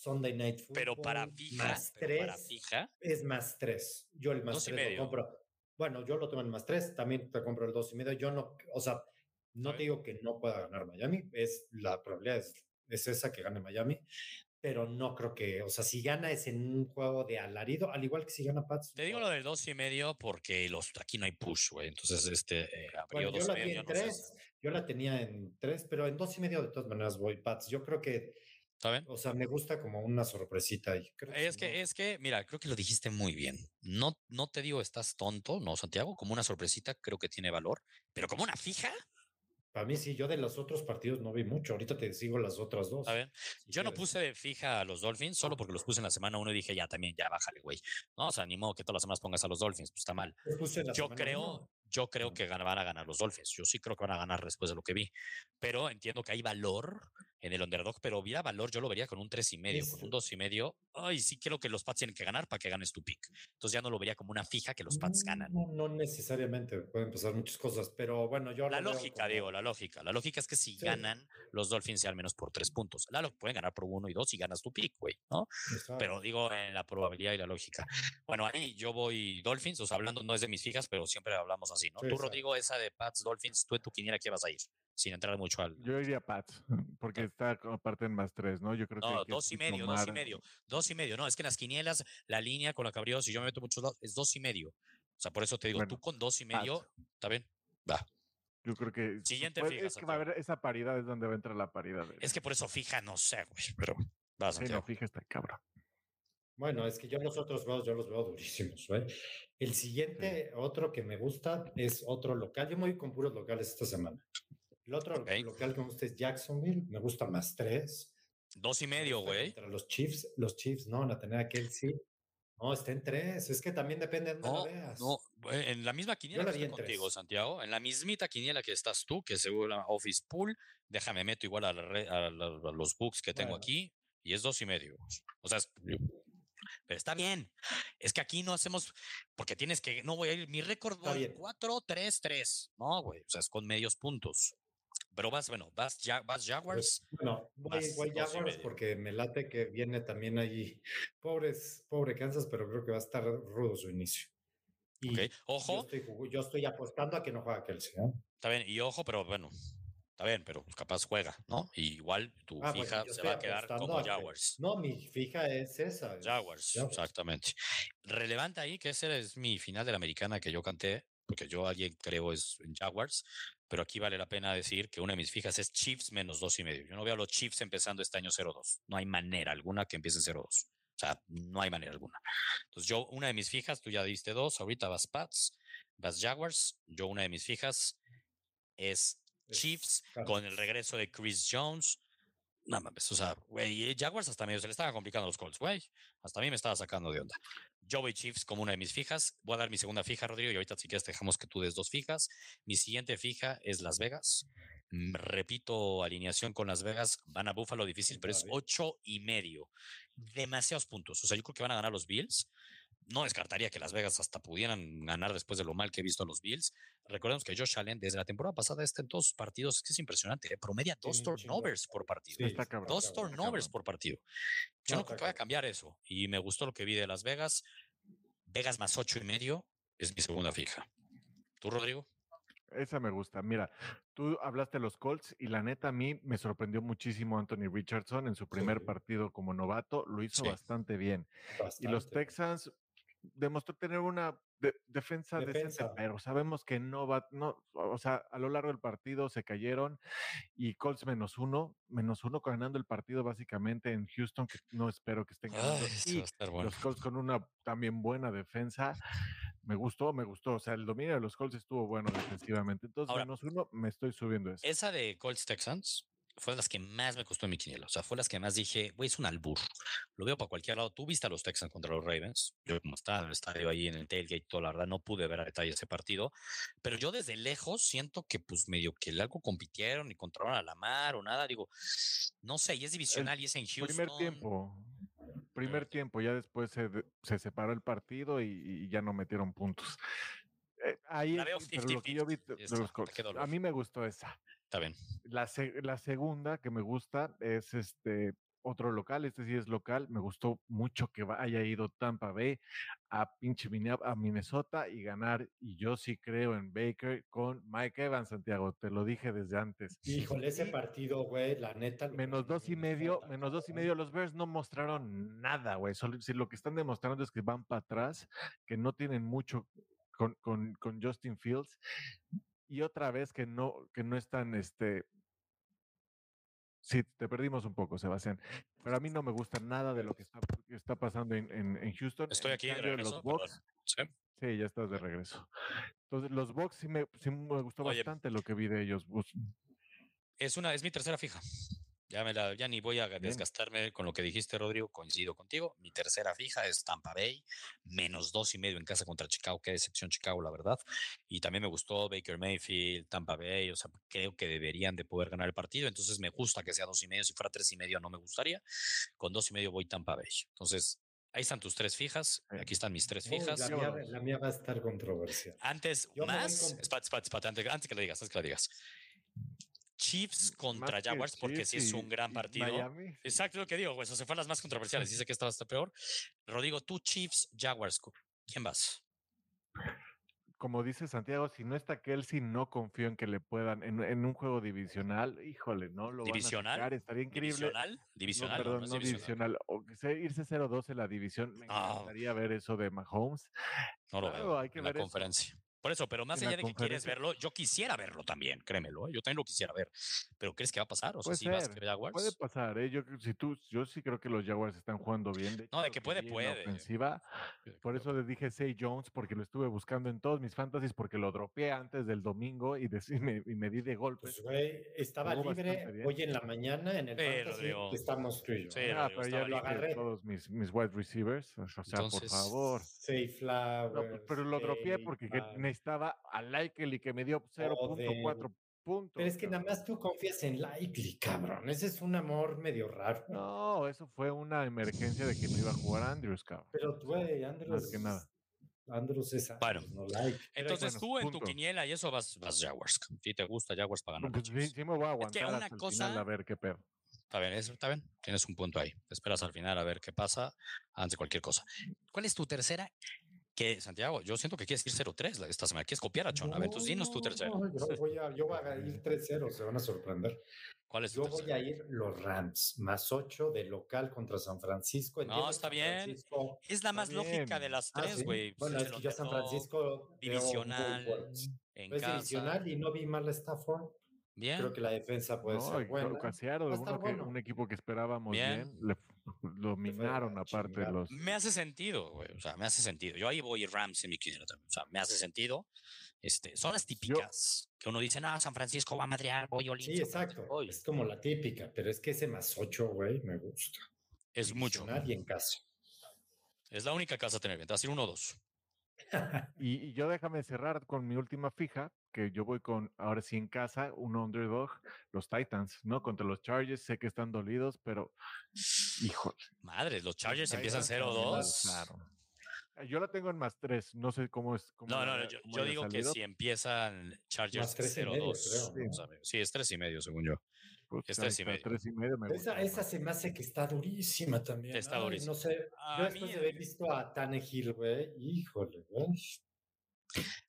Sunday Night Football. Pero para fija, más tres, para fija. Es más tres. Yo el más tres lo compro. Bueno, yo lo tomo en más tres, también te compro el dos y medio. Yo no, o sea, no te digo que no pueda ganar Miami, es la probabilidad es es esa que gane Miami, pero no creo que, o sea, si gana es en un juego de alarido, al igual que si gana Pats. Te digo lo del dos y medio porque los, aquí no hay push, güey. Entonces, este, eh, yo la medio, en tres, yo la tenía en tres, pero en dos y medio de todas maneras voy Pats. Yo creo que ¿Está bien? O sea, me gusta como una sorpresita ahí. es que, es que, mira, creo que lo dijiste muy bien. No, no te digo estás tonto, no, Santiago, como una sorpresita creo que tiene valor, pero como una fija, a mí sí, yo de los otros partidos no vi mucho. Ahorita te sigo las otras dos. A ver, yo no puse de fija a los Dolphins solo porque los puse en la semana uno y dije, ya también, ya bájale, güey. No, o sea, ni modo que todas las semanas pongas a los Dolphins, pues está mal. Yo creo, yo creo que van a ganar los Dolphins. Yo sí creo que van a ganar después de lo que vi. Pero entiendo que hay valor en el underdog, pero hubiera valor, yo lo vería con un tres y medio, con un dos y medio. Ay, sí creo que los Pats tienen que ganar para que ganes tu pick. Entonces ya no lo vería como una fija que los Pats ganan. No, no necesariamente, pueden pasar muchas cosas, pero bueno, yo... La lógica, digo, la lógica. La lógica es que si ganan los Dolphins, sea al menos por tres puntos. La pueden ganar por uno y dos y ganas tu pick, güey, ¿no? Pero digo en la probabilidad y la lógica. Bueno, ahí yo voy Dolphins, o sea, hablando no es de mis fijas, pero siempre hablamos así, ¿no? tú, Rodrigo, esa de Pats Dolphins, tú en tu quiniela, ¿qué vas a ir? Sin entrar mucho al. Yo iría Pats, porque está aparte en más tres, ¿no? Yo creo no, que. dos y medio, dos y medio. Dos y medio. No, es que en las quinielas, la línea con la que abrió, si yo me meto mucho, es dos y medio. O sea, por eso te digo, tú con dos y medio, ¿está bien? Va. Yo creo que. Siguiente pues, Es que va a haber esa paridad, es donde va a entrar la paridad. Es que por eso fija, no sé, güey, pero vas sí, no, fija está cabrón. Bueno, es que yo los otros veo, yo los veo durísimos, ¿eh? El siguiente, otro que me gusta, es otro local. Yo me voy con puros locales esta semana. El otro local que me gusta es Jacksonville, me gusta más tres. Dos y medio, güey. Contra los Chiefs, los Chiefs no van a tener a Kelsey. No, está en tres. Es que también depende de dónde no, veas. No, en la misma quiniela que estoy contigo, Santiago. En la mismita quiniela que estás tú, que seguro la Office Pool. Déjame meto igual a, los books que tengo aquí y es dos y medio. O sea, pero está bien. Es que aquí no hacemos, porque tienes que, no voy a ir, mi récord voy 4, 3, 3. No, güey, o sea, es con medios puntos. Pero vas, bueno, vas, ya, vas pues, Jaguars. No, voy, voy Jaguars porque me late que viene también ahí. Pobres, pobre Kansas, pero creo que va a estar rudo su inicio. Y ojo. Yo estoy, apostando a que no juega Kelsey. ¿eh? Está bien, y ojo, pero bueno, Está bien, pero capaz juega, ¿no? Y igual tu ah, fija se va a quedar como Jaguars. No, mi fija es esa. Jaguars, exactamente. Relevante ahí que ese es mi final de la americana que yo canté, porque yo alguien creo es en Jaguars, pero aquí vale la pena decir que una de mis fijas es Chiefs menos dos y medio. Yo no veo a los Chiefs empezando este año 0-2. No hay manera alguna que empiecen 0-2. O sea, no hay manera alguna. Entonces, yo, una de mis fijas, tú ya diste dos, ahorita vas Pats, vas Jaguars. Yo, una de mis fijas es Chiefs con el regreso de Chris Jones. Nada más, o sea, güey, Jaguars hasta medio se le estaban complicando los Colts, güey. Hasta a mí me estaba sacando de onda. Yo voy Chiefs como una de mis fijas. Voy a dar mi segunda fija, Rodrigo, y ahorita si quieres dejamos que tú des dos fijas. Mi siguiente fija es Las Vegas. Mm, repito, alineación con Las Vegas. Van a Buffalo difícil, pero es ocho y medio. Demasiados puntos. O sea, yo creo que van a ganar los Bills no descartaría que Las Vegas hasta pudieran ganar después de lo mal que he visto a los Bills. Recordemos que Josh Allen desde la temporada pasada está en todos sus partidos, es que es impresionante, ¿eh? promedia dos turnovers por partido. dos turnovers por partido. Yo no, creo que vaya a cambiar eso. Y me gustó lo que vi de Las Vegas. Vegas más ocho y medio es mi segunda fija. ¿Tú, Rodrigo? Esa me gusta. Mira, tú hablaste de los Colts y la neta a mí me sorprendió muchísimo Anthony Richardson en su primer partido como novato. Lo hizo bastante bien. Y los Texans, demostró tener una defensa, decente, pero sabemos que no va, no, o sea, a lo largo del partido se cayeron y Colts menos uno, menos uno ganando el partido básicamente en Houston, que no espero que estén ganando. Los Colts con una también buena defensa. Me gustó, me gustó. O sea, el dominio de los Colts estuvo bueno defensivamente. Entonces, menos uno, me estoy subiendo eso. Esa de Colts Texans, fue de las que más me costó en mi quiniela. O sea, fue las que más dije, güey, es un albur. Lo veo para cualquier lado. Tú viste a los Texans contra los Ravens. Yo, como estaba en el estadio ahí en el tailgate, todo, la verdad, no pude ver a detalle ese partido. Pero yo desde lejos siento que, pues, medio que algo compitieron y controlaron a la mar o nada. Digo, no sé, y es divisional y es en Houston. Primer tiempo. Primer tiempo, ya después se, se separó el partido y, ya no metieron puntos. Eh, ahí, lo que yo vi, a mí me gustó esa. Está bien. La, la segunda que me gusta es este otro local, este sí es local, me gustó mucho que haya ido Tampa Bay a pinche a Minnesota y ganar, y yo sí creo en Baker con Mike Evans, Santiago, te lo dije desde antes. Híjole, ese partido, güey, la neta. Menos dos y medio, menos dos y medio, los Bears no mostraron nada, güey, solo si lo que están demostrando es que van para atrás, que no tienen mucho con, con, con Justin Fields, y otra vez que no, que no están, este, sí, te perdimos un poco, Sebastián, pero a mí no me gusta nada de lo que está, está pasando en, en, Houston. Estoy aquí de regreso, los ¿Sí? ¿Sí? ya estás de regreso. Entonces, los Bucks sí me, sí me gustó bastante lo que vi de ellos. Es una, es mi tercera fija. Ya, me la, ya ni voy a desgastarme con lo que dijiste, Rodrigo. Coincido contigo. Mi tercera fija es Tampa Bay, menos dos y medio en casa contra Chicago. Qué decepción Chicago, la verdad. Y también me gustó Baker Mayfield, Tampa Bay. O sea, creo que deberían de poder ganar el partido. Entonces me gusta que sea dos y medio. Si fuera tres y medio no me gustaría. Con dos y medio voy Tampa Bay. Entonces Ahí están tus tres fijas. Aquí están mis tres fijas. la, mía, va a estar controversial. Antes, más. antes, antes, que lo digas, antes que lo digas. Chiefs contra Jaguars, porque sí es un gran partido. Exacto lo que digo, pues, se fue a las más controversiales. Dice que estaba hasta peor. Rodrigo, tú, Chiefs, Jaguars, ¿quién vas? como dice Santiago, si no está Kelsey, no confío en que le puedan, en, un juego divisional, híjole, no lo ¿Divisional? van a estaría increíble. ¿Divisional? ¿Divisional? No, perdón, no, divisional. O irse 0-2 en la división, me ah. encantaría ver eso de Mahomes. No lo veo. Hay que en ver la conferencia. Por eso, pero más allá de que quieres verlo, yo quisiera verlo también, créemelo, ¿eh? yo también lo quisiera ver. Pero ¿crees que va a pasar? O sea, si vas a Jaguars. Puede pasar, ¿eh? Yo, si tú, yo sí creo que los Jaguars están jugando bien. no, de que puede, puede. Ofensiva. Por eso le dije Say Jones, porque lo estuve buscando en todos mis fantasies, porque lo dropeé antes del domingo y, me, y me, di de golpe. Pues, güey, estaba libre hoy en la mañana en el fantasy, estamos tú Sí, ah, pero ya lo agarré. todos mis, mis wide receivers. O sea, por favor. Say Flower. pero lo dropeé porque necesitaba al Likely que me dio 0.4 puntos. Pero es que nada más tú confías en Likely, cabrón. Ese es un amor medio raro. No, eso fue una emergencia de que no iba a jugar Andrews, cabrón. Pero, güey, Andrews. Más que nada. Andrews es bueno, no like. entonces tú en tu quiniela y eso vas, vas Jaguars. Si te gusta Jaguars para ganar. Pues sí, sí, me voy a aguantar es que una cosa, a ver qué pedo. Está bien, está bien. Tienes un punto ahí. esperas al final a ver qué pasa antes de cualquier cosa. ¿Cuál es tu tercera que Santiago, yo siento que quieres ir 0-3 esta semana, quieres copiar a Chon. a ver, entonces dinos tu tercero. yo, voy a, yo voy a ir 3-0, se van a sorprender. ¿Cuál es Yo voy a ir los Rams, más 8 de local contra San Francisco. No, está bien. es la más lógica de las ah, tres, güey. Bueno, es que yo San Francisco. Divisional. En es divisional y no vi mal a Stafford. Bien. Creo que la defensa puede ser buena. un equipo que esperábamos bien, le dominaron aparte los. Me hace sentido, güey. O sea, me hace sentido. Yo ahí voy Rams en mi quiniela también. O sea, me hace sentido. Este, son las típicas que uno dice, no, San Francisco va a madrear, voy Olimpia. Sí, exacto. Es como la típica, pero es que ese más ocho, güey, me gusta. Es mucho. Nadie en casa. Es la única casa a tener. Te vas a uno o dos. y, yo déjame cerrar con mi última fija, que yo voy con, ahora sí en casa, un underdog, los Titans, ¿no? Contra los Chargers, sé que están dolidos, pero, hijo. Madre, los Chargers empiezan 0-2. Claro. Yo la tengo en más 3, no sé cómo es. no, no, yo, digo que si empiezan Chargers 0-2, sí, es 3 y medio, según yo. Pues es 3 y medio. esa, esa se me hace que está durísima también. Está durísima. No sé, yo después de haber visto a Tannehill, güey, híjole, güey.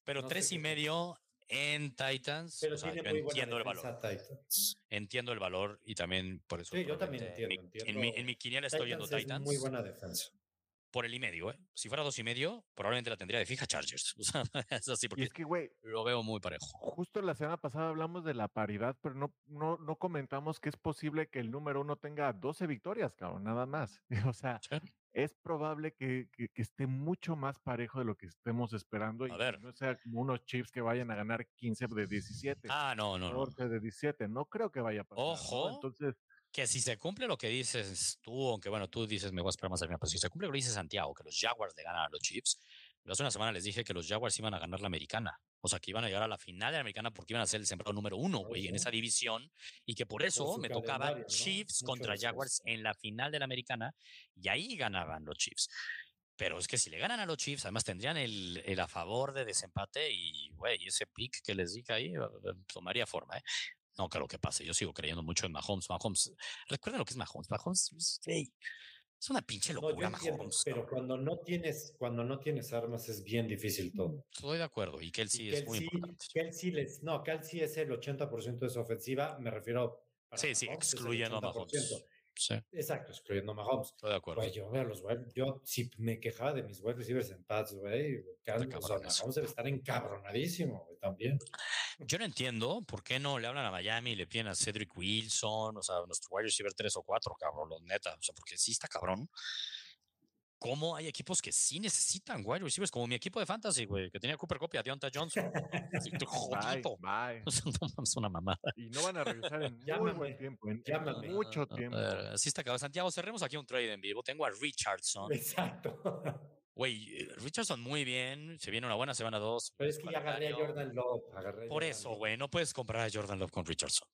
Pero 3 y medio en Titans. Pero o sea, yo entiendo el valor. Titans. Entiendo el valor y también por eso. Sí, yo también entiendo. En mi, en mi quiniela estoy yendo Titans. muy buena defensa por el y medio, ¿eh? Si fuera dos y medio, probablemente la tendría de fija Chargers. O sea, es así porque es que, güey, lo veo muy parejo. Justo la semana pasada hablamos de la paridad, pero no, no, no comentamos que es posible que el número uno tenga 12 victorias, cabrón, nada más. O sea, es probable que, que, esté mucho más parejo de lo que estemos esperando y no sea como unos chips que vayan a ganar 15 de 17. Ah, no, no. 14 no. de 17. No creo que vaya a pasar. Ojo. Entonces que si se cumple lo que dices tú, aunque bueno, tú dices me voy a esperar más al final, pero si se cumple lo que dice Santiago, que los Jaguars le ganan a los Chiefs, hace una semana les dije que los Jaguars iban a ganar la americana. O sea, que iban a llegar a la final de la americana porque iban a ser el sembrado número uno, güey, en esa división. Y que por eso me tocaba Chiefs contra Jaguars en la final de la americana. Y ahí ganaban los Chiefs. Pero es que si le ganan a los Chiefs, además tendrían el, el a favor de desempate. Y, güey, ese pick que les dije ahí eh, tomaría forma, ¿eh? No creo que pase. Yo sigo creyendo mucho en Mahomes. Mahomes, recuerden lo que es Mahomes. Mahomes es una pinche locura, Mahomes. Pero cuando no tienes, cuando no tienes armas es bien difícil todo. Estoy de acuerdo. Y Kelsey, es muy importante. Kelsey les, no, Kelsey es el 80% de su ofensiva. Me refiero. sí, sí, excluyendo a Mahomes. Exacto, excluyendo a Mahomes. Estoy de acuerdo. yo veo los web, yo si me quejaba de mis web receivers en pads, güey, Mahomes debe estar encabronadísimo, güey, también. Yo no entiendo por qué no le hablan a Miami y le piden a Cedric Wilson, o sea, nuestro wide receiver 3 o 4, cabrón, los neta, o sea, porque sí está cabrón cómo hay equipos que sí necesitan wide receivers, como mi equipo de fantasy, güey, que tenía Cooper Copy a Deontay Johnson. jodido. Bye, es una mamada. Y no van a regresar en muy buen tiempo, en, mucho tiempo. así está acabado. Santiago, cerremos aquí un trade en vivo. Tengo a Richardson. Exacto. Güey, Richardson muy bien, se viene una buena semana dos. Pero es que ya agarré a Jordan Love. Por eso, güey, no puedes comprar a Jordan Love con Richardson.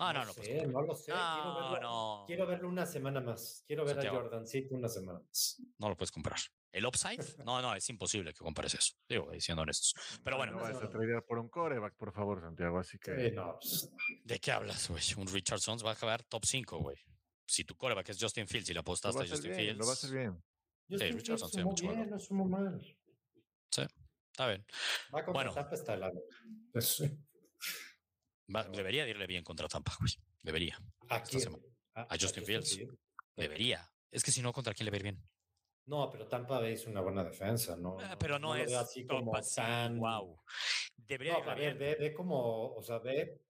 Ah, no, no, no, sé, no lo sé. quiero, verlo, quiero verlo una semana más. Quiero ver a Jordan sí, una semana más. No lo puedes comprar. ¿El upside? No, no, es imposible que compares eso. Digo, siendo honestos. Pero bueno. No vas a traer por un coreback, por favor, Santiago. Así que. Pues, ¿De qué hablas, güey? Un Richardson va a acabar top 5, güey. Si tu coreback es Justin Fields y le apostaste a Justin Fields. Lo va a hacer bien. sí, Richardson sí, muy bien, no es muy mal. Sí. Está bien. Va contra bueno, Tampa está helado. Pues, debería irle bien contra Tampa, güey. Debería. ¿A quién? A, Justin Fields. Debería. Es que si no, ¿contra quién le va a ir bien? No, pero Tampa es una buena defensa, ¿no? Ah, pero no, es así como tan... Wow. Debería no, a ver, ve, ve como, o sea, ve,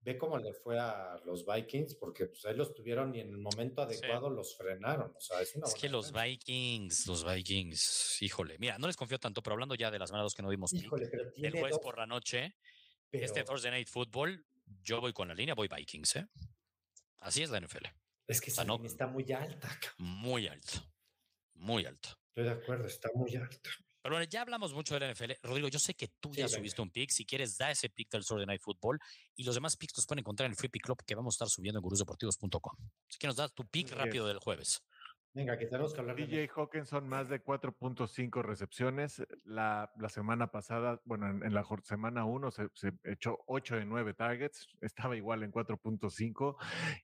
ve cómo le fue a los Vikings, porque pues ahí los tuvieron y en el momento adecuado los frenaron. O sea, es una Es que los Vikings, los Vikings, híjole, mira, no les confío tanto, pero hablando ya de las manos que no vimos híjole, pero el jueves por la noche, este Thursday Night Football, yo voy con la línea, voy Vikings, ¿eh? Así es la NFL. Es que esa línea está muy alta. Muy alta, muy alta. Estoy de acuerdo, está muy alta. Pero bueno, ya hablamos mucho de la NFL. Rodrigo, yo sé que tú ya subiste un pick. Si quieres, da ese pick del Sunday Night Football. Y los demás picks los pueden encontrar en el Free Pick Club que vamos a estar subiendo en gurusdeportivos.com. Así que nos das tu pick rápido del jueves. Venga, que tenemos que hablar DJ de Hawkinson, más de 4.5 recepciones. La, la, semana pasada, bueno, en, la semana 1 se, se, echó 8 de 9 targets, estaba igual en 4.5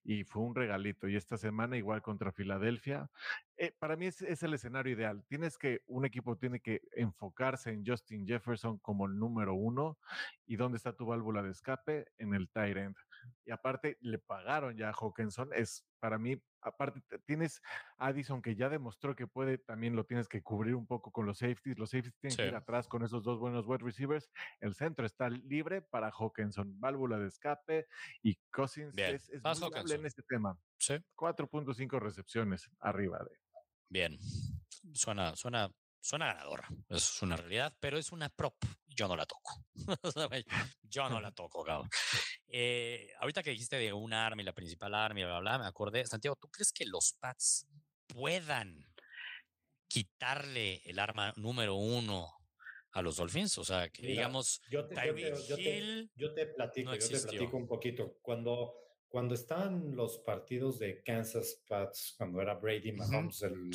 y fue un regalito. Y esta semana igual contra Filadelfia. Eh, para mí es, es, el escenario ideal. Tienes que, un equipo tiene que enfocarse en Justin Jefferson como el número uno. ¿Y dónde está tu válvula de escape? En el tight end. Y aparte, le pagaron ya a Hawkinson. Es para mí, aparte, tienes Addison que ya demostró que puede, también lo tienes que cubrir un poco con los safeties. Los safeties tienen que ir atrás con esos dos buenos wide receivers. El centro está libre para Hawkinson, válvula de escape y Cousins es, es muy en este tema. Sí. 4.5 recepciones arriba de. Bien. Suena, suena, suena ganadora. Es una realidad, pero es una prop. Yo no la toco. Yo no la toco, cabrón. Eh, ahorita que dijiste de un arma y la principal arma y bla, bla, bla, me acordé. Santiago, ¿tú crees que los Pats puedan quitarle el arma número uno a los Dolphins? O sea, que digamos, yo te, yo te, platico, yo te platico un poquito. Cuando, cuando estaban los partidos de Kansas Pats, cuando era Brady Mahomes, el,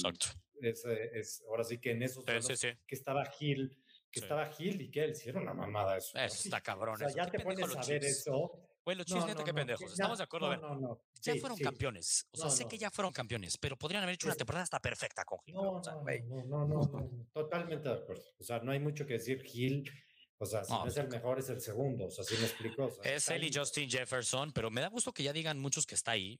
es, es, ahora sí que en esos que estaba Hill que estaba Gil y que él hicieron la mamada eso. Eso está cabrón. O sea, ya te pones a ver eso. Bueno, los no, qué pendejos. Estamos de acuerdo. No, no, ya fueron campeones. O sea, sé que ya fueron campeones, pero podrían haber hecho una temporada hasta perfecta con Gil. No, no, no, no, totalmente de acuerdo. O sea, no hay mucho que decir. Gil o sea, si no, es el mejor, es el segundo. O sea, sí me explico. es él y Justin Jefferson, pero me da gusto que ya digan muchos que está ahí.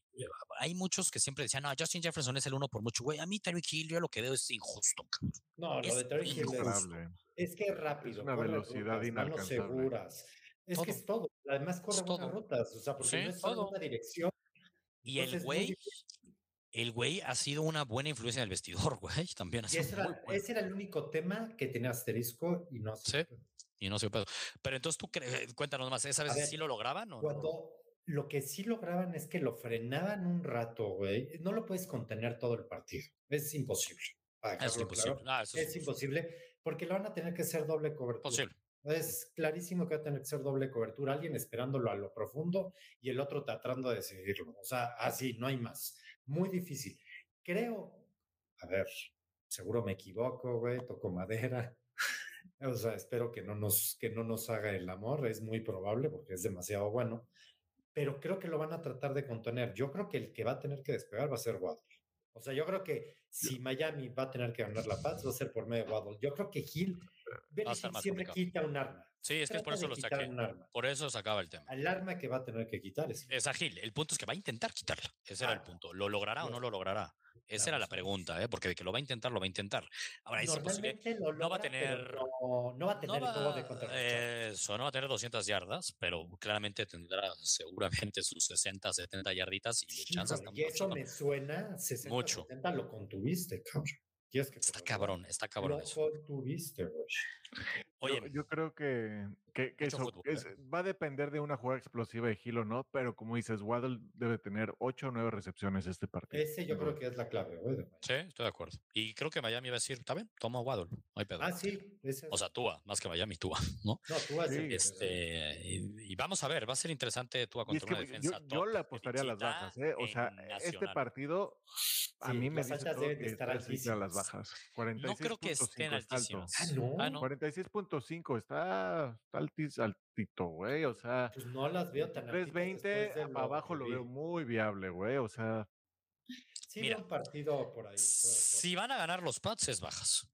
Hay muchos que siempre decían, no, Justin Jefferson es el uno por mucho. Güey, a mí Terry Hill yo lo que veo es injusto. No, lo de Terry Hill es, es, que es rápido. Es una velocidad inalcanzable. seguras. Es que es todo. Además corre buenas rutas. O sea, porque no es solo una dirección. Y el güey, el güey ha sido una buena influencia en el vestidor, güey. También ha sido ese, era, ese era el único tema que tenía asterisco y no. Sí y no sé pedo. Pero entonces tú crees, cuéntanos más, ¿esa vez sí lo lograban o cuando Lo que sí lograban es que lo frenaban un rato, güey. No lo puedes contener todo el partido. Es imposible. Es imposible. Ah, es, imposible porque lo van a tener que hacer doble cobertura. Posible. Es clarísimo que va a tener que ser doble cobertura, alguien esperándolo a lo profundo y el otro tratando de decidirlo. O sea, así, no hay más. Muy difícil. Creo, a ver, seguro me equivoco, güey, toco madera. O sea, espero que no nos, que no nos haga el amor, es muy probable porque es demasiado bueno, pero creo que lo van a tratar de contener. Yo creo que el que va a tener que despegar va a ser Waddle. O sea, yo creo que si Miami va a tener que ganar la paz, va a ser por medio de Waddle. Yo creo que Hill siempre quita un arma. Sí, es que por eso lo saqué. Por eso sacaba el tema. El arma que va a tener que quitar es. Es Gil. El punto es que va a intentar quitarla. Ese era el punto. ¿Lo logrará o no lo logrará? Esa era la pregunta, ¿eh? porque de que lo va a intentar, lo va a intentar. Ahora, es imposible. no va a tener. No, va a tener no va, de Eso, no va a tener 200 yardas, pero claramente tendrá seguramente sus 60, 70 yarditas y chances Y eso me suena 60, Mucho. 70 lo contuviste, cabrón. está cabrón, está cabrón. Lo eso. contuviste, güey. Oye, yo, creo que, que, eso va a depender de una jugada explosiva de Gil o no, pero como dices, Waddle debe tener 8 o 9 recepciones este partido. Ese yo creo que es la clave. Sí, estoy de acuerdo. Y creo que Miami va a decir, está bien, toma Waddle, no hay pedo. Ah, sí. O sea, Tua, más que Miami, Tua, ¿no? No, Tua sí. Este, y, vamos a ver, va a ser interesante Tua contra una defensa. Yo, yo le apostaría a las bajas, ¿eh? O sea, este partido a mí me dice todo que estar a las bajas. 46. No creo que estén altísimas. Ah, no. Ah, no. 46.5, está, está altito, güey. O sea. Pues no las veo tan 320 abajo lo veo muy viable, güey. O sea. Sí, Mira, un partido por ahí. Si van a ganar los Pats, es bajas.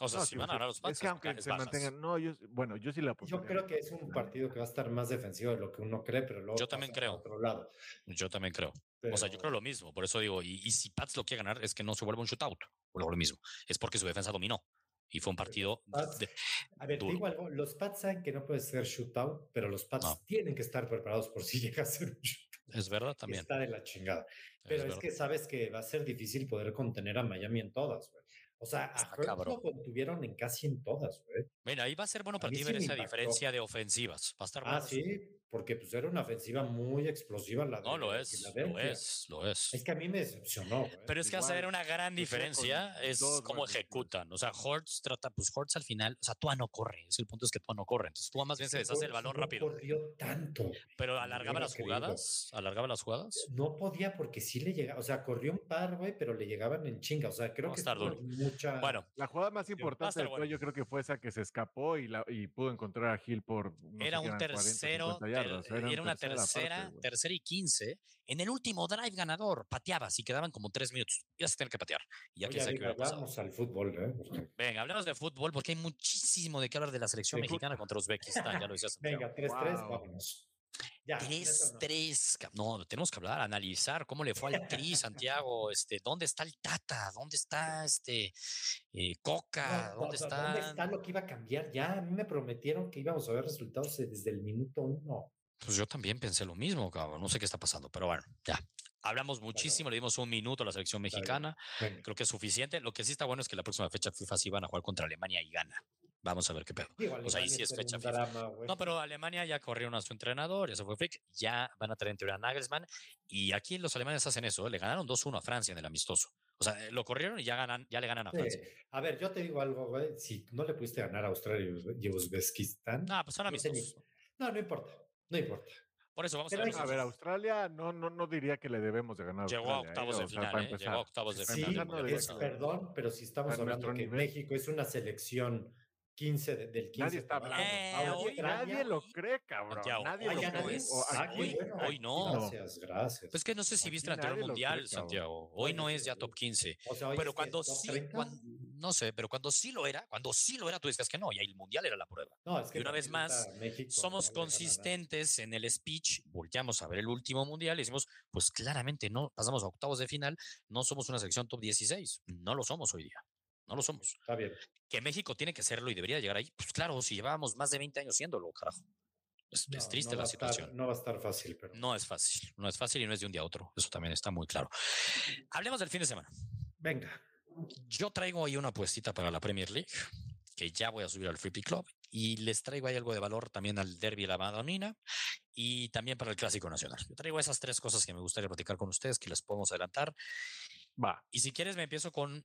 O sea, si van a ganar los Pats. Es que aunque se mantengan, no, yo, bueno, yo sí la Yo creo que es un partido que va a estar más defensivo de lo que uno cree, pero luego. Yo también creo. Otro lado. Yo también creo. O sea, yo creo lo mismo. Por eso digo, y, si Pats lo quiere ganar, es que no se vuelva un shootout. O lo mismo. Es porque su defensa dominó. Y fue un partido. a ver, digo algo. Los Pats saben que no puede ser shootout, pero los Pats tienen que estar preparados por si llega a ser un shootout. Es verdad también. Está de la chingada. Pero es, que sabes que va a ser difícil poder contener a Miami en todas, güey. O sea, a Hurts lo contuvieron en casi en todas, güey. Mira, ahí va a ser bueno para ti ver esa diferencia de ofensivas. Va a estar Ah, sí, porque pues era una ofensiva muy explosiva la No, lo es, lo es, lo es. Es que a mí me decepcionó. Pero es que hace ver una gran diferencia es cómo ejecutan. O sea, Hortz trata, pues Hortz al final, o sea, Tua no corre. Es el punto es que Tua no corre. Entonces Tua más bien se deshace el balón no rápido. corrió tanto. Pero alargaba las jugadas. Alargaba las jugadas. No podía porque sí le llegaba. O sea, corrió un par, güey, pero le llegaban en chinga. O sea, creo que mucha. Bueno, la jugada más importante del yo creo que fue esa que se escapó y, la, y pudo encontrar a Gil por. era un tercero. Era, una tercera, tercera y quince. En el último drive ganador, pateabas y quedaban como tres minutos. Ibas a tener que patear. Y ya que hablamos al fútbol, ¿eh? Venga, hablamos de fútbol porque hay muchísimo de qué hablar de la selección mexicana contra Uzbekistán. Ya lo decías. Venga, 3-3, vámonos. 3-3. No. tenemos que hablar, analizar cómo le fue al Tri, Santiago. Este, ¿Dónde está el Tata? ¿Dónde está este eh, Coca? ¿Dónde está? ¿Dónde está lo que iba a cambiar? Ya a mí me prometieron que íbamos a ver resultados desde el minuto uno. Pues yo también pensé lo mismo, cabrón. No sé qué está pasando, pero bueno, ya. Hablamos muchísimo, le dimos un minuto a la selección mexicana. Creo que es suficiente. Lo que sí está bueno es que la próxima fecha FIFA sí van a jugar contra Alemania y gana. Vamos a ver qué pedo. pues ahí sí es fecha FIFA. no, pero Alemania ya corrieron a su entrenador, ya se fue Frick, ya van a tener en teoría a Nagelsmann. Y aquí los alemanes hacen eso, ¿eh? le ganaron 2-1 a Francia en el amistoso. O sea, lo corrieron y ya, ganan, ya le ganan a Francia. A ver, yo te digo algo, güey. Si no le pudiste ganar a Australia y Uzbekistán. No, pues son amistosos. No, no importa. No importa. Por eso vamos a ver. A ver, Australia no, no, no diría que le debemos de ganar. Llegó a octavos ¿eh? de final. ¿eh? Llegó a octavos de final. Sí, perdón, pero si estamos hablando que México es una selección 15 del 15. Nadie está hablando. Eh, nadie lo cree, cabrón. nadie lo cree. Hoy, hoy no. Gracias, gracias. Pues que no sé si viste el anterior mundial, Santiago. Hoy no es ya top 15. pero cuando sí, no sé, pero cuando sí lo era, cuando sí lo era, tú decías que no, y ahí el mundial era la prueba. No, es que y una vez más, somos consistentes en el speech, volteamos a ver el último mundial y decimos, pues claramente no, pasamos a octavos de final, no somos una selección top 16, no lo somos hoy día. No lo somos. Está bien. Que México tiene que serlo y debería llegar ahí. Pues claro, si llevábamos más de 20 años siéndolo, carajo. Es, triste la situación. no va a estar fácil, pero. No es fácil. No es fácil y no es de un día a otro. Eso también está muy claro. Hablemos del fin de semana. Venga. Yo traigo ahí una apuestita para la Premier League, que ya voy a subir al Free Pick Club. Y les traigo ahí algo de valor también al Derby de la Madonina y también para el Clásico Nacional. Yo traigo esas tres cosas que me gustaría platicar con ustedes, que les podemos adelantar. Va. Y si quieres, me empiezo con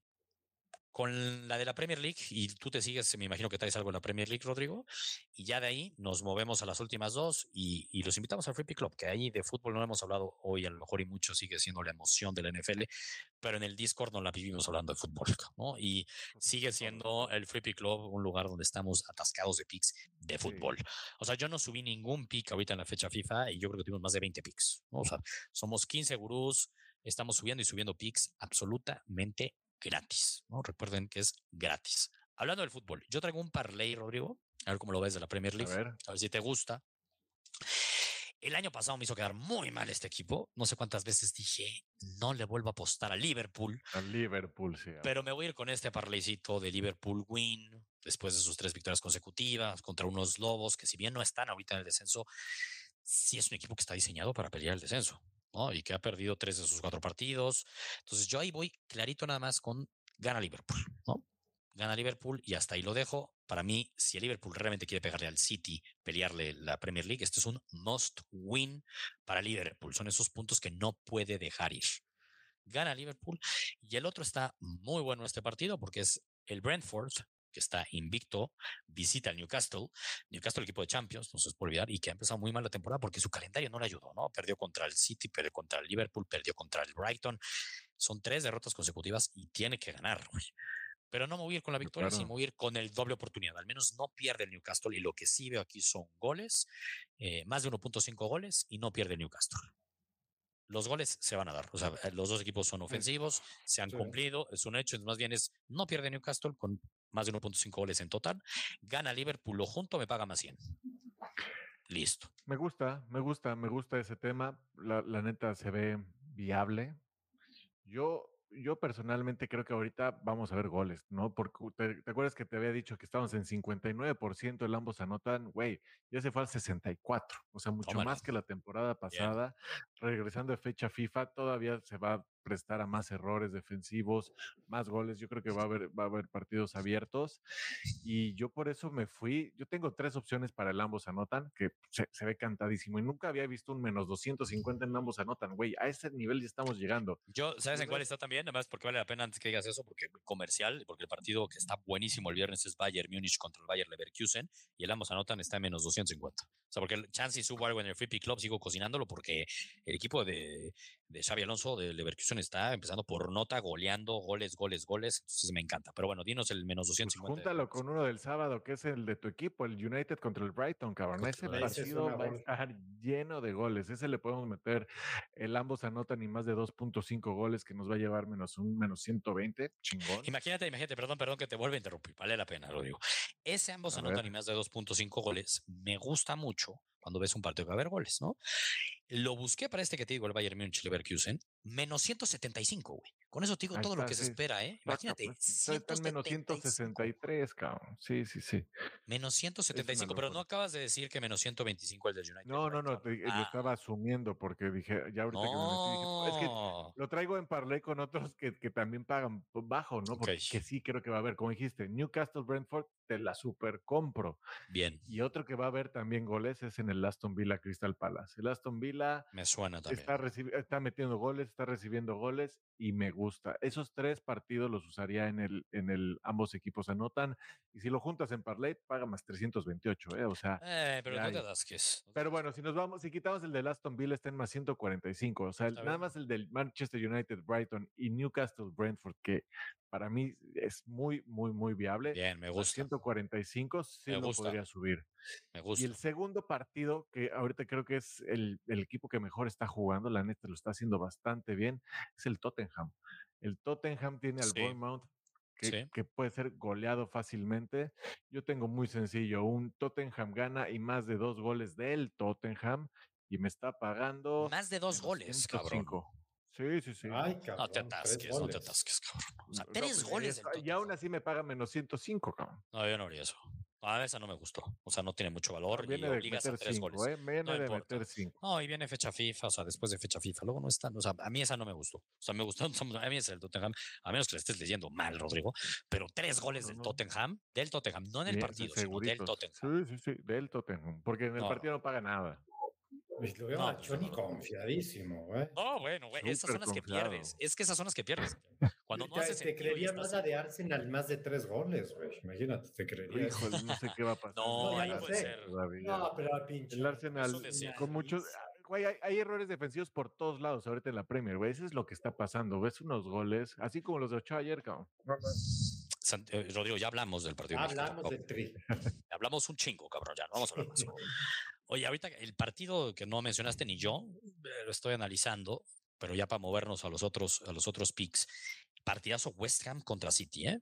con la de la Premier League, y tú te sigues, me imagino que traes algo en la Premier League, Rodrigo, y ya de ahí nos movemos a las últimas dos y, los invitamos al Free Pick Club, que ahí de fútbol no hemos hablado hoy, a lo mejor y mucho sigue siendo la emoción de la NFL, pero en el Discord no la vivimos hablando de fútbol, ¿no? Y sigue siendo el Free Pick Club un lugar donde estamos atascados de picks de fútbol. O sea, yo no subí ningún pick ahorita en la fecha FIFA y yo creo que tuvimos más de 20 picks, O sea, somos 15 gurús, estamos subiendo y subiendo picks absolutamente gratis. ¿no? Recuerden que es gratis. Hablando del fútbol, yo traigo un parlay, Rodrigo, a ver cómo lo ves de la Premier League, a ver, si te gusta. El año pasado me hizo quedar muy mal este equipo. No sé cuántas veces dije, no le vuelvo a apostar a Liverpool. A Liverpool, sí. Pero me voy a ir con este parlaycito de Liverpool win, después de sus tres victorias consecutivas contra unos lobos que si bien no están ahorita en el descenso, sí es un equipo que está diseñado para pelear el descenso. Y que ha perdido tres de sus cuatro partidos. Entonces yo ahí voy clarito nada más con gana Liverpool, ¿no? Gana Liverpool y hasta ahí lo dejo. Para mí, si el Liverpool realmente quiere pegarle al City, pelearle la Premier League, este es un must win para Liverpool. Son esos puntos que no puede dejar ir. Gana Liverpool y el otro está muy bueno este partido porque es el Brentford que está invicto, visita al Newcastle, Newcastle el equipo de Champions, no se puede olvidar, y que ha empezado muy mal la temporada porque su calendario no le ayudó, ¿no? Perdió contra el City, perdió contra el Liverpool, perdió contra el Brighton. Son tres derrotas consecutivas y tiene que ganar, Pero no me voy a ir con la victoria, sino voy a ir con el doble oportunidad. Al menos no pierde el Newcastle y lo que sí veo aquí son goles, eh, más de 1.5 goles y no pierde el Newcastle los goles se van a dar. O sea, los dos equipos son ofensivos, se han cumplido, es un hecho. Más bien es, no pierde Newcastle con más de 1.5 goles en total. Gana Liverpool, lo junto me paga más 100. Listo. Me gusta, me gusta, me gusta ese tema. La, la neta se ve viable. Yo yo personalmente creo que ahorita vamos a ver goles, ¿no? Porque te, acuerdas que te había dicho que estábamos en 59%, el ambos anotan, güey, ya se fue al 64, o sea, mucho más que la temporada pasada. Regresando de fecha FIFA, todavía se va a prestar a más errores defensivos, más goles. Yo creo que va a haber, va a haber partidos abiertos. Y yo por eso me fui. Yo tengo tres opciones para el ambos anotan, que se, ve cantadísimo. Y nunca había visto un menos 250 en ambos anotan, güey. A ese nivel ya estamos llegando. Yo, ¿sabes en cuál está también? Además, porque vale la pena antes que digas eso, porque comercial, porque el partido que está buenísimo el viernes es Bayern Múnich contra el Bayern Leverkusen y el ambos anotan está en menos 250. O sea, porque el chance subo algo en el Free Pick Club, sigo cocinándolo porque el equipo de, de Xavi Alonso de Leverkusen está empezando por nota, goleando, goles, goles, goles. Entonces me encanta. Pero bueno, dinos el menos 250. Pues júntalo con uno del sábado, que es el de tu equipo, el United contra el Brighton, cabrón. Ese partido va a estar lleno de goles. Ese le podemos meter. El ambos anotan ni más de 2.5 goles, que nos va a llevar menos un menos 120. Chingón. Imagínate, imagínate, perdón, perdón que te vuelva a interrumpir. Vale la pena, lo digo. Ese ambos anotan ni más de 2.5 goles. Me gusta mucho cuando ves un partido que va a haber goles, ¿no? Lo busqué para este que te digo, el Bayern Munich Leverkusen, menos 175, güey. Con eso te digo todo lo que se espera, ¿eh? Imagínate. Está menos 163, cabrón. Sí, sí, sí. Menos 175, pero no acabas de decir que menos 125 el del United. No, no, no, lo ah. estaba asumiendo porque dije, ya ahorita que me es que lo traigo en parlay con otros que, que también pagan bajo, ¿no? Porque que sí creo que va a haber, como dijiste, Newcastle Brentford, te la super compro. Bien. Y otro que va a haber también goles es en el Aston Villa Crystal Palace. El Aston Villa me suena también. Está, está metiendo goles, está recibiendo goles y me gusta. Esos tres partidos los usaría en el, en el, ambos equipos anotan. Y si lo juntas en parlay, paga más 328, ¿eh? O sea. Eh, pero no te das que es. Pero bueno, si nos vamos, si quitamos el del Aston Villa, está en más 145. O sea, nada más el del Manchester United, Brighton y Newcastle Brentford, que para mí es muy, muy, muy viable. Bien, me gusta. 145 sí me lo podría subir. Me gusta. Y el segundo partido, que ahorita creo que es el, equipo que mejor está jugando, la neta lo está haciendo bastante bien, es el Tottenham. El Tottenham tiene al Bournemouth que, que, puede ser goleado fácilmente. Yo tengo muy sencillo, un Tottenham gana y más de dos goles del Tottenham y me está pagando. Más de dos goles, cabrón. Sí, sí, sí. Ay, cabrón, no te atasques, no te atasques, cabrón. O sea, tres pues, goles. y aún así me paga menos 105, cabrón. No, yo no haría eso. A esa no me gustó. O sea, no tiene mucho valor viene y de obligas a tres cinco, goles. ¿eh? Viene no de meter cinco. No, y viene fecha FIFA, o sea, después de fecha FIFA. Luego no están, o sea, a mí esa no me gustó. O sea, me gustó, a mí es el Tottenham, a menos que le estés leyendo mal, Rodrigo, pero tres goles del Tottenham, del Tottenham, no en el partido, sino del Tottenham. Sí, sí, sí, del Tottenham, porque en el partido no paga nada. Pues lo veo no, Johnny confiadísimo, güey. No, bueno, güey, esas son las que pierdes. Es que esas son las que pierdes. Cuando no te, haces te creería más a de Arsenal más de tres goles, güey. Imagínate, te creería. Híjole, no sé qué va a pasar. No, no ahí puede ser. No, pero pinche. El Arsenal con muchos güey, hay, hay, errores defensivos por todos lados ahorita en la Premier, güey. Eso es lo que está pasando. Ves unos goles, así como los de Ochoa ayer, cabrón. Eh, Rodrigo, ya hablamos del partido. Hablamos de tri. Hablamos un chingo, cabrón, ya no vamos a hablar más. Oye, ahorita el partido que no mencionaste ni yo, eh, lo estoy analizando, pero ya para movernos a los otros, a los otros picks. Partidazo West Ham contra City, ¿eh?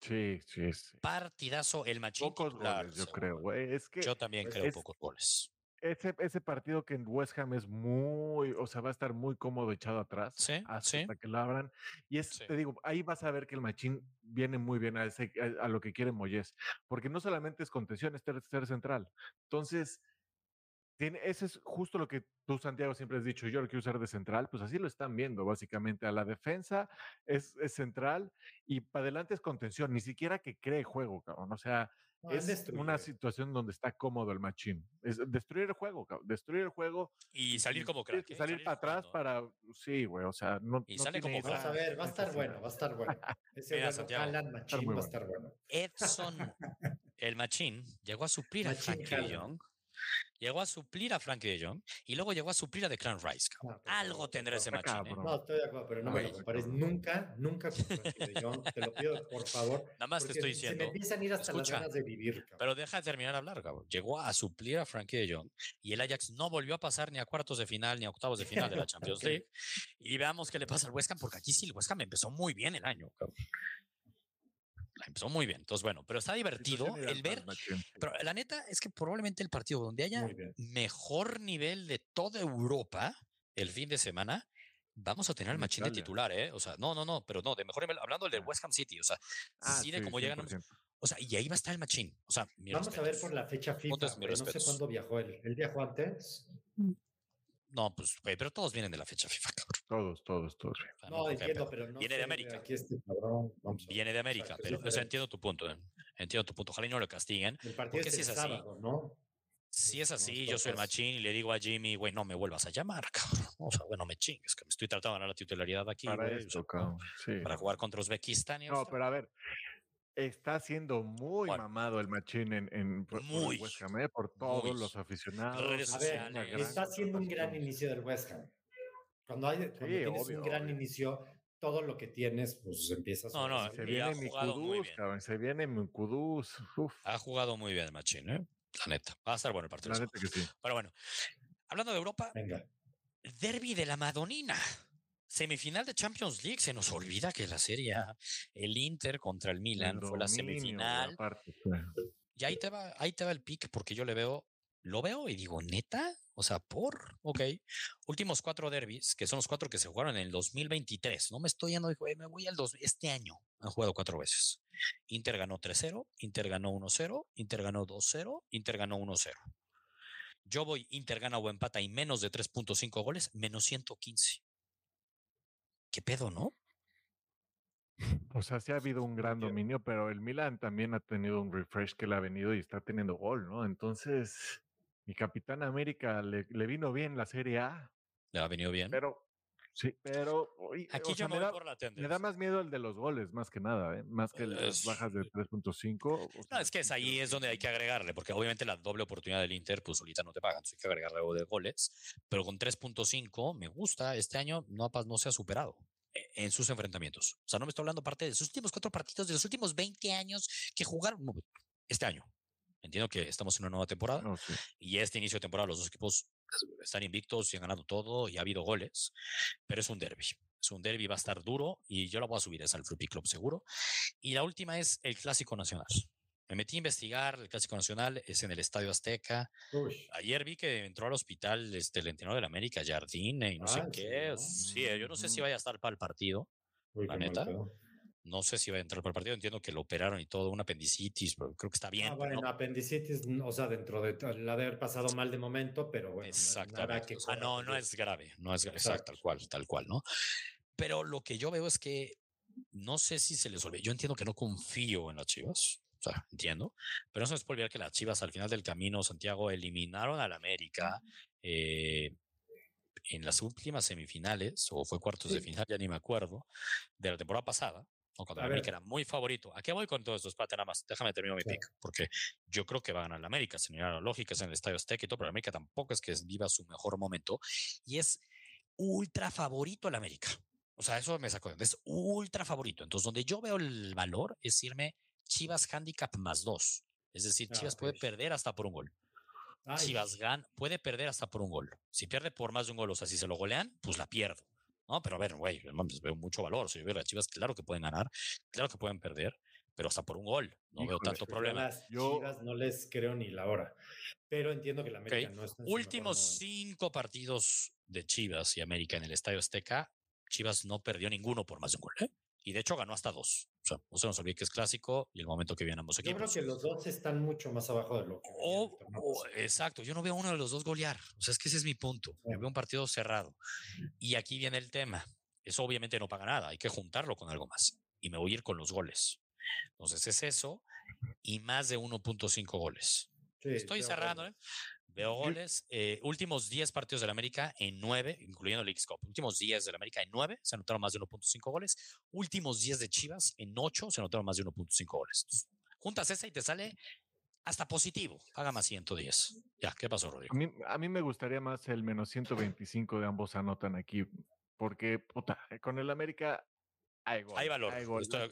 Sí, sí, sí. Partidazo el machín. Pocos goles, yo creo, güey. Es que yo también creo pocos goles. Ese, ese partido que en West Ham es muy, o sea, va a estar muy cómodo echado atrás sí, hasta que lo abran. Y es, te digo, ahí vas a ver que el machín viene muy bien a, ese, a, lo que quiere Moyes, porque no solamente es contención, es tercer central. Entonces, tiene, ese es justo lo que tú, Santiago, siempre has dicho, yo lo quiero usar de central, pues así lo están viendo, básicamente. A la defensa es, es central y para adelante es contención, ni siquiera que cree juego, cabrón. O sea, es una situación donde está cómodo el machín. Es destruir el juego, cabrón. destruir el juego. Y salir como crack. ¿eh? Salir, para atrás para. Sí, güey, o sea, no. Y sale como crack. a ver, va a estar bueno, va a estar bueno. Ese Mira, Santiago, Machín va a estar bueno. Edson, el machín, llegó a suplir a Frankie Young Llegó a suplir a Frankie de Jong y luego llegó a suplir a Declan Rice. Algo tendrá ese machín. ¿eh? No, estoy de acuerdo, pero no me lo compares nunca, nunca con Frankie de Jong. Te lo pido, por favor. Nada más te estoy diciendo. Se me empiezan a ir hasta las ganas de vivir. Cabrón. Pero deja de terminar de hablar, cabrón. Llegó a suplir a Frankie de Jong y el Ajax no volvió a pasar ni a cuartos de final ni a octavos de final de la Champions League. Y veamos qué le pasa al West Ham, porque aquí sí el West Ham empezó muy bien el año, cabrón. La empezó muy bien. Entonces, bueno, pero está divertido el ver. Pero la neta es que probablemente el partido donde haya mejor nivel de toda Europa el fin de semana, vamos a tener el machín de titular, ¿eh? O sea, no, no, no, pero no, de mejor nivel, hablando del West Ham City, o sea, ah, sí, de cómo llegan. O sea, y ahí va a estar el machín. O sea, vamos a ver por la fecha FIFA. no sé cuándo viajó él. ¿Él viajó antes? No, pues, pero todos vienen de la fecha FIFA, cabrón. Todos, todos, todos. no, entiendo, pero no. Viene de América. Este viene de América, pero o sea, entiendo tu punto. Eh, entiendo tu punto. Ojalá y no lo castiguen. El partido es, si es así, ¿no? Si es así, yo soy el machín y le digo a Jimmy, güey, no me vuelvas a llamar, cabrón. O sea, bueno, me chingues, que me estoy tratando de ganar la titularidad aquí. Para, eso, sí. para jugar contra Uzbekistán. no, pero a ver, Está siendo muy mamado el machín en, en por, muy, West Ham, ¿eh? por todos los aficionados. A ver, está haciendo un gran inicio del West Ham. Cuando, hay, cuando tienes un gran inicio, todo lo que tienes, pues empiezas no, no, se viene mi Kudus, cabrón, se viene mi Kudus. Ha jugado muy bien el machín, ¿eh? La neta. Va a estar bueno el partido. La neta que sí. Pero bueno, hablando de Europa, Venga. Derby de la Madonina. Semifinal de Champions League, se nos olvida que la serie el Inter contra el Milan fue la semifinal. Y ahí te va, ahí te va el pick porque yo le veo, lo veo y digo, neta, o sea, por, ok. Últimos cuatro derbis, que son los cuatro que se jugaron en el 2023. No me estoy yendo, me voy al dos, este año. Han jugado cuatro veces. Inter ganó 3-0, Inter ganó 1-0, Inter ganó 2-0, Inter ganó 1-0. Yo voy, Inter gana o empata y menos de 3.5 goles, menos 115. ¿Qué pedo, no? O sea, sí ha habido un gran dominio, pero el Milan también ha tenido un refresh que le ha venido y está teniendo gol, ¿no? Entonces, mi Capitán América le, vino bien la Serie A. Le ha venido bien. Pero, sí, pero. Aquí yo me, da, por la me da más miedo el de los goles, más que nada, ¿eh? Más que las bajas de 3.5. No, es que es ahí es donde hay que agregarle, porque obviamente la doble oportunidad del Inter, pues ahorita no te pagan, entonces hay que agregarle algo de goles. Pero con 3.5 me gusta, este año no, no se ha superado e, en sus enfrentamientos. O sea, no me estoy hablando parte de sus últimos cuatro partidos, de los últimos 20 años que jugaron este año. Entiendo que estamos en una nueva temporada y este inicio de temporada los dos equipos están invictos y han ganado todo y ha habido goles, pero es un derby. Es un derby, va a estar duro y yo lo voy a subir es al Fluppy Club seguro. Y la última es el Clásico Nacional. Me metí a investigar, el Clásico Nacional es en el Estadio Azteca. Ayer vi que entró al hospital este, el entrenador de la América, Jardine, y no sé qué. Sí, yo no sé si vaya a estar para el partido, la neta. No sé si va a entrar para el partido. Entiendo que lo operaron y todo, un apendicitis, pero creo que está bien. Ah, bueno, apendicitis, o sea, dentro de la de haber pasado mal de momento, pero bueno. Exactamente. No, no, no es grave, no es grave, exacto, tal cual, tal cual, ¿no? Pero lo que yo veo es que no sé si se les olvida. Yo entiendo que no confío en las chivas. O sea, entiendo. Pero no se les puede olvidar que las Chivas al final del camino, Santiago, eliminaron al América eh, en las últimas semifinales, o fue cuartos de final, ya ni me acuerdo, de la temporada pasada, o el América era muy favorito. ¿A qué voy con todo esto? Espérate nada más, déjame terminar mi pick, porque yo creo que va a ganar el América, sin la lógica, es en el Estadio Azteca y todo, pero el América tampoco es que viva su mejor momento, y es ultra favorito el América. O sea, eso me sacó, es ultra favorito. Entonces, donde yo veo el valor es irme Chivas handicap más dos. Es decir, ah, Chivas puede perder hasta por un gol. Chivas gan puede perder hasta por un gol. Si pierde por más de un gol, o sea, si se lo golean, pues la pierdo. No, pero a ver, güey, veo mucho valor. Si yo veo a Chivas, claro que pueden ganar, claro que pueden perder, pero hasta por un gol. No veo tanto problema. Las Chivas no les creo ni la hora. Pero entiendo que la América no está. Últimos cinco partidos de Chivas y América en el Estadio Azteca, Chivas no perdió ninguno por más de un gol. ¿eh? Y de hecho ganó hasta dos. Sea, que es clásico y el momento que vienen ambos equipos. Yo creo que los dos están mucho más abajo de lo que. exacto, yo no veo uno de los dos golear. O sea, es que ese es mi punto. Yo veo un partido cerrado. Y aquí viene el tema. Eso obviamente no paga nada. Hay que juntarlo con algo más. Y me voy a ir con los goles. Entonces es eso y más de 1.5 goles. Estoy cerrando, ¿eh? Veo goles. Eh, últimos 10 partidos del América en 9, incluyendo el League Cup. Últimos 10 del América en 9 se anotaron más de 1.5 goles. Últimos 10 de Chivas en 8 se anotaron más de 1.5 goles. juntas esa y te sale hasta positivo. Paga más 110. Ya, ¿qué pasó, Rodrigo? A mí, a mí me gustaría más el menos 125 de ambos anotan aquí. Porque, puta, con el América hay, valor.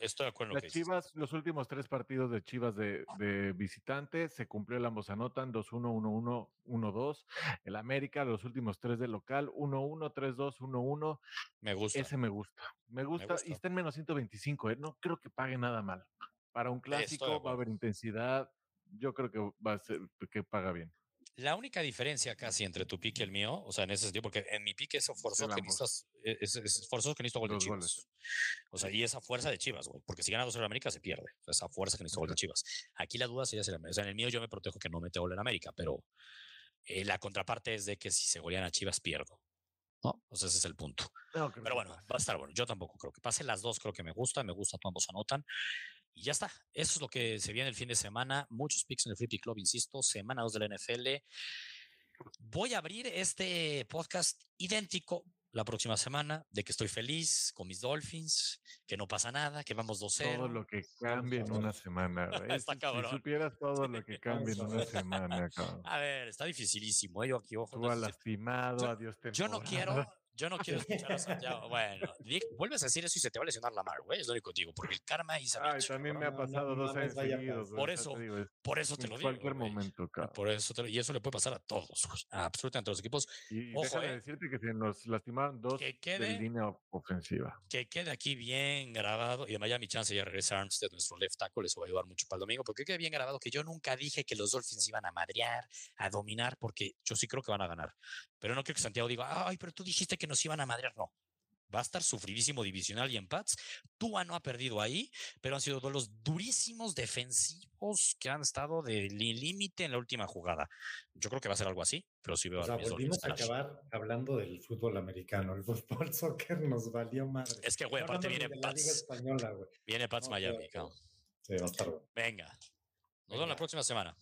Estoy, de acuerdo. Las Chivas, los últimos tres partidos de Chivas de, de visitante, se cumplió el ambos anotan, 2-1, 1-1, 1-2. El América, los últimos tres de local, 1-1, 3-2, 1-1. Me gusta. Ese me gusta. Me gusta, y está en menos 125, ¿eh? no creo que pague nada mal. Para un clásico va a haber intensidad. Yo creo que va a ser que paga bien. La única diferencia casi entre tu pick y el mío, o sea, en ese sentido, porque en mi pick es forzoso que necesitas, e, es, es, forzoso que necesito gol de Chivas. O sea, y esa fuerza de Chivas, güey, porque si gana 2 en América se pierde. O sea, esa fuerza que necesito gol de Chivas. Aquí la duda sería si o sea, en el mío yo me protejo que no mete gol en América, pero eh, la contraparte es de que si se golean a Chivas pierdo. ¿no? O sea, ese es el punto. pero bueno, va a estar bueno. Yo tampoco creo que pase. Las dos creo que me gustan, me gusta, ambos anotan. Y ya está. Eso es lo que se viene el fin de semana. Muchos picks en el Free Pick Club, insisto. Semana 2 de la NFL. Voy a abrir este podcast idéntico la próxima semana de que estoy feliz con mis Dolphins, que no pasa nada, que vamos 2-0. Todo lo que cambie en una semana. está cabrón. Si supieras todo lo que cambie en una semana, cabrón. A ver, está dificilísimo. ¿eh? Yo aquí, ojo. Tú lastimado, adiós Yo no quiero, yo no quiero escuchar a Santiago. Bueno, vuelves a decir eso y se te va a lesionar la mar, güey. Es lo único que digo, porque el karma y Ay, también me ha pasado dos años seguidos. Por eso, por eso te lo digo. En cualquier momento, cabrón. Por eso te lo, y eso le puede pasar a todos, a absolutamente todos los equipos. Y Ojo, eh, decirte que se nos lastimaron dos de línea ofensiva. Que quede aquí bien grabado. Y de Miami Chance ya regresa Armstead, nuestro left tackle. Les va a ayudar mucho para el domingo. Porque quede bien grabado que yo nunca dije que los Dolphins iban a madrear, a dominar, porque yo sí creo que van a ganar. Pero no quiero que Santiago diga, ay, pero tú dijiste que nos iban a madrear. No, va a estar sufridísimo divisional y empats. Tua no ha perdido ahí, pero han sido duelos durísimos defensivos que han estado de límite en la última jugada. Yo creo que va a ser algo así, pero sí veo o sea, volvimos a acabar hablando del fútbol americano. El fútbol soccer nos valió madre. Es que, güey, aparte viene Pats. Viene Pats Miami, Sí, va a estar Venga. Nos vemos la próxima semana.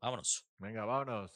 Vámonos. Venga, vámonos.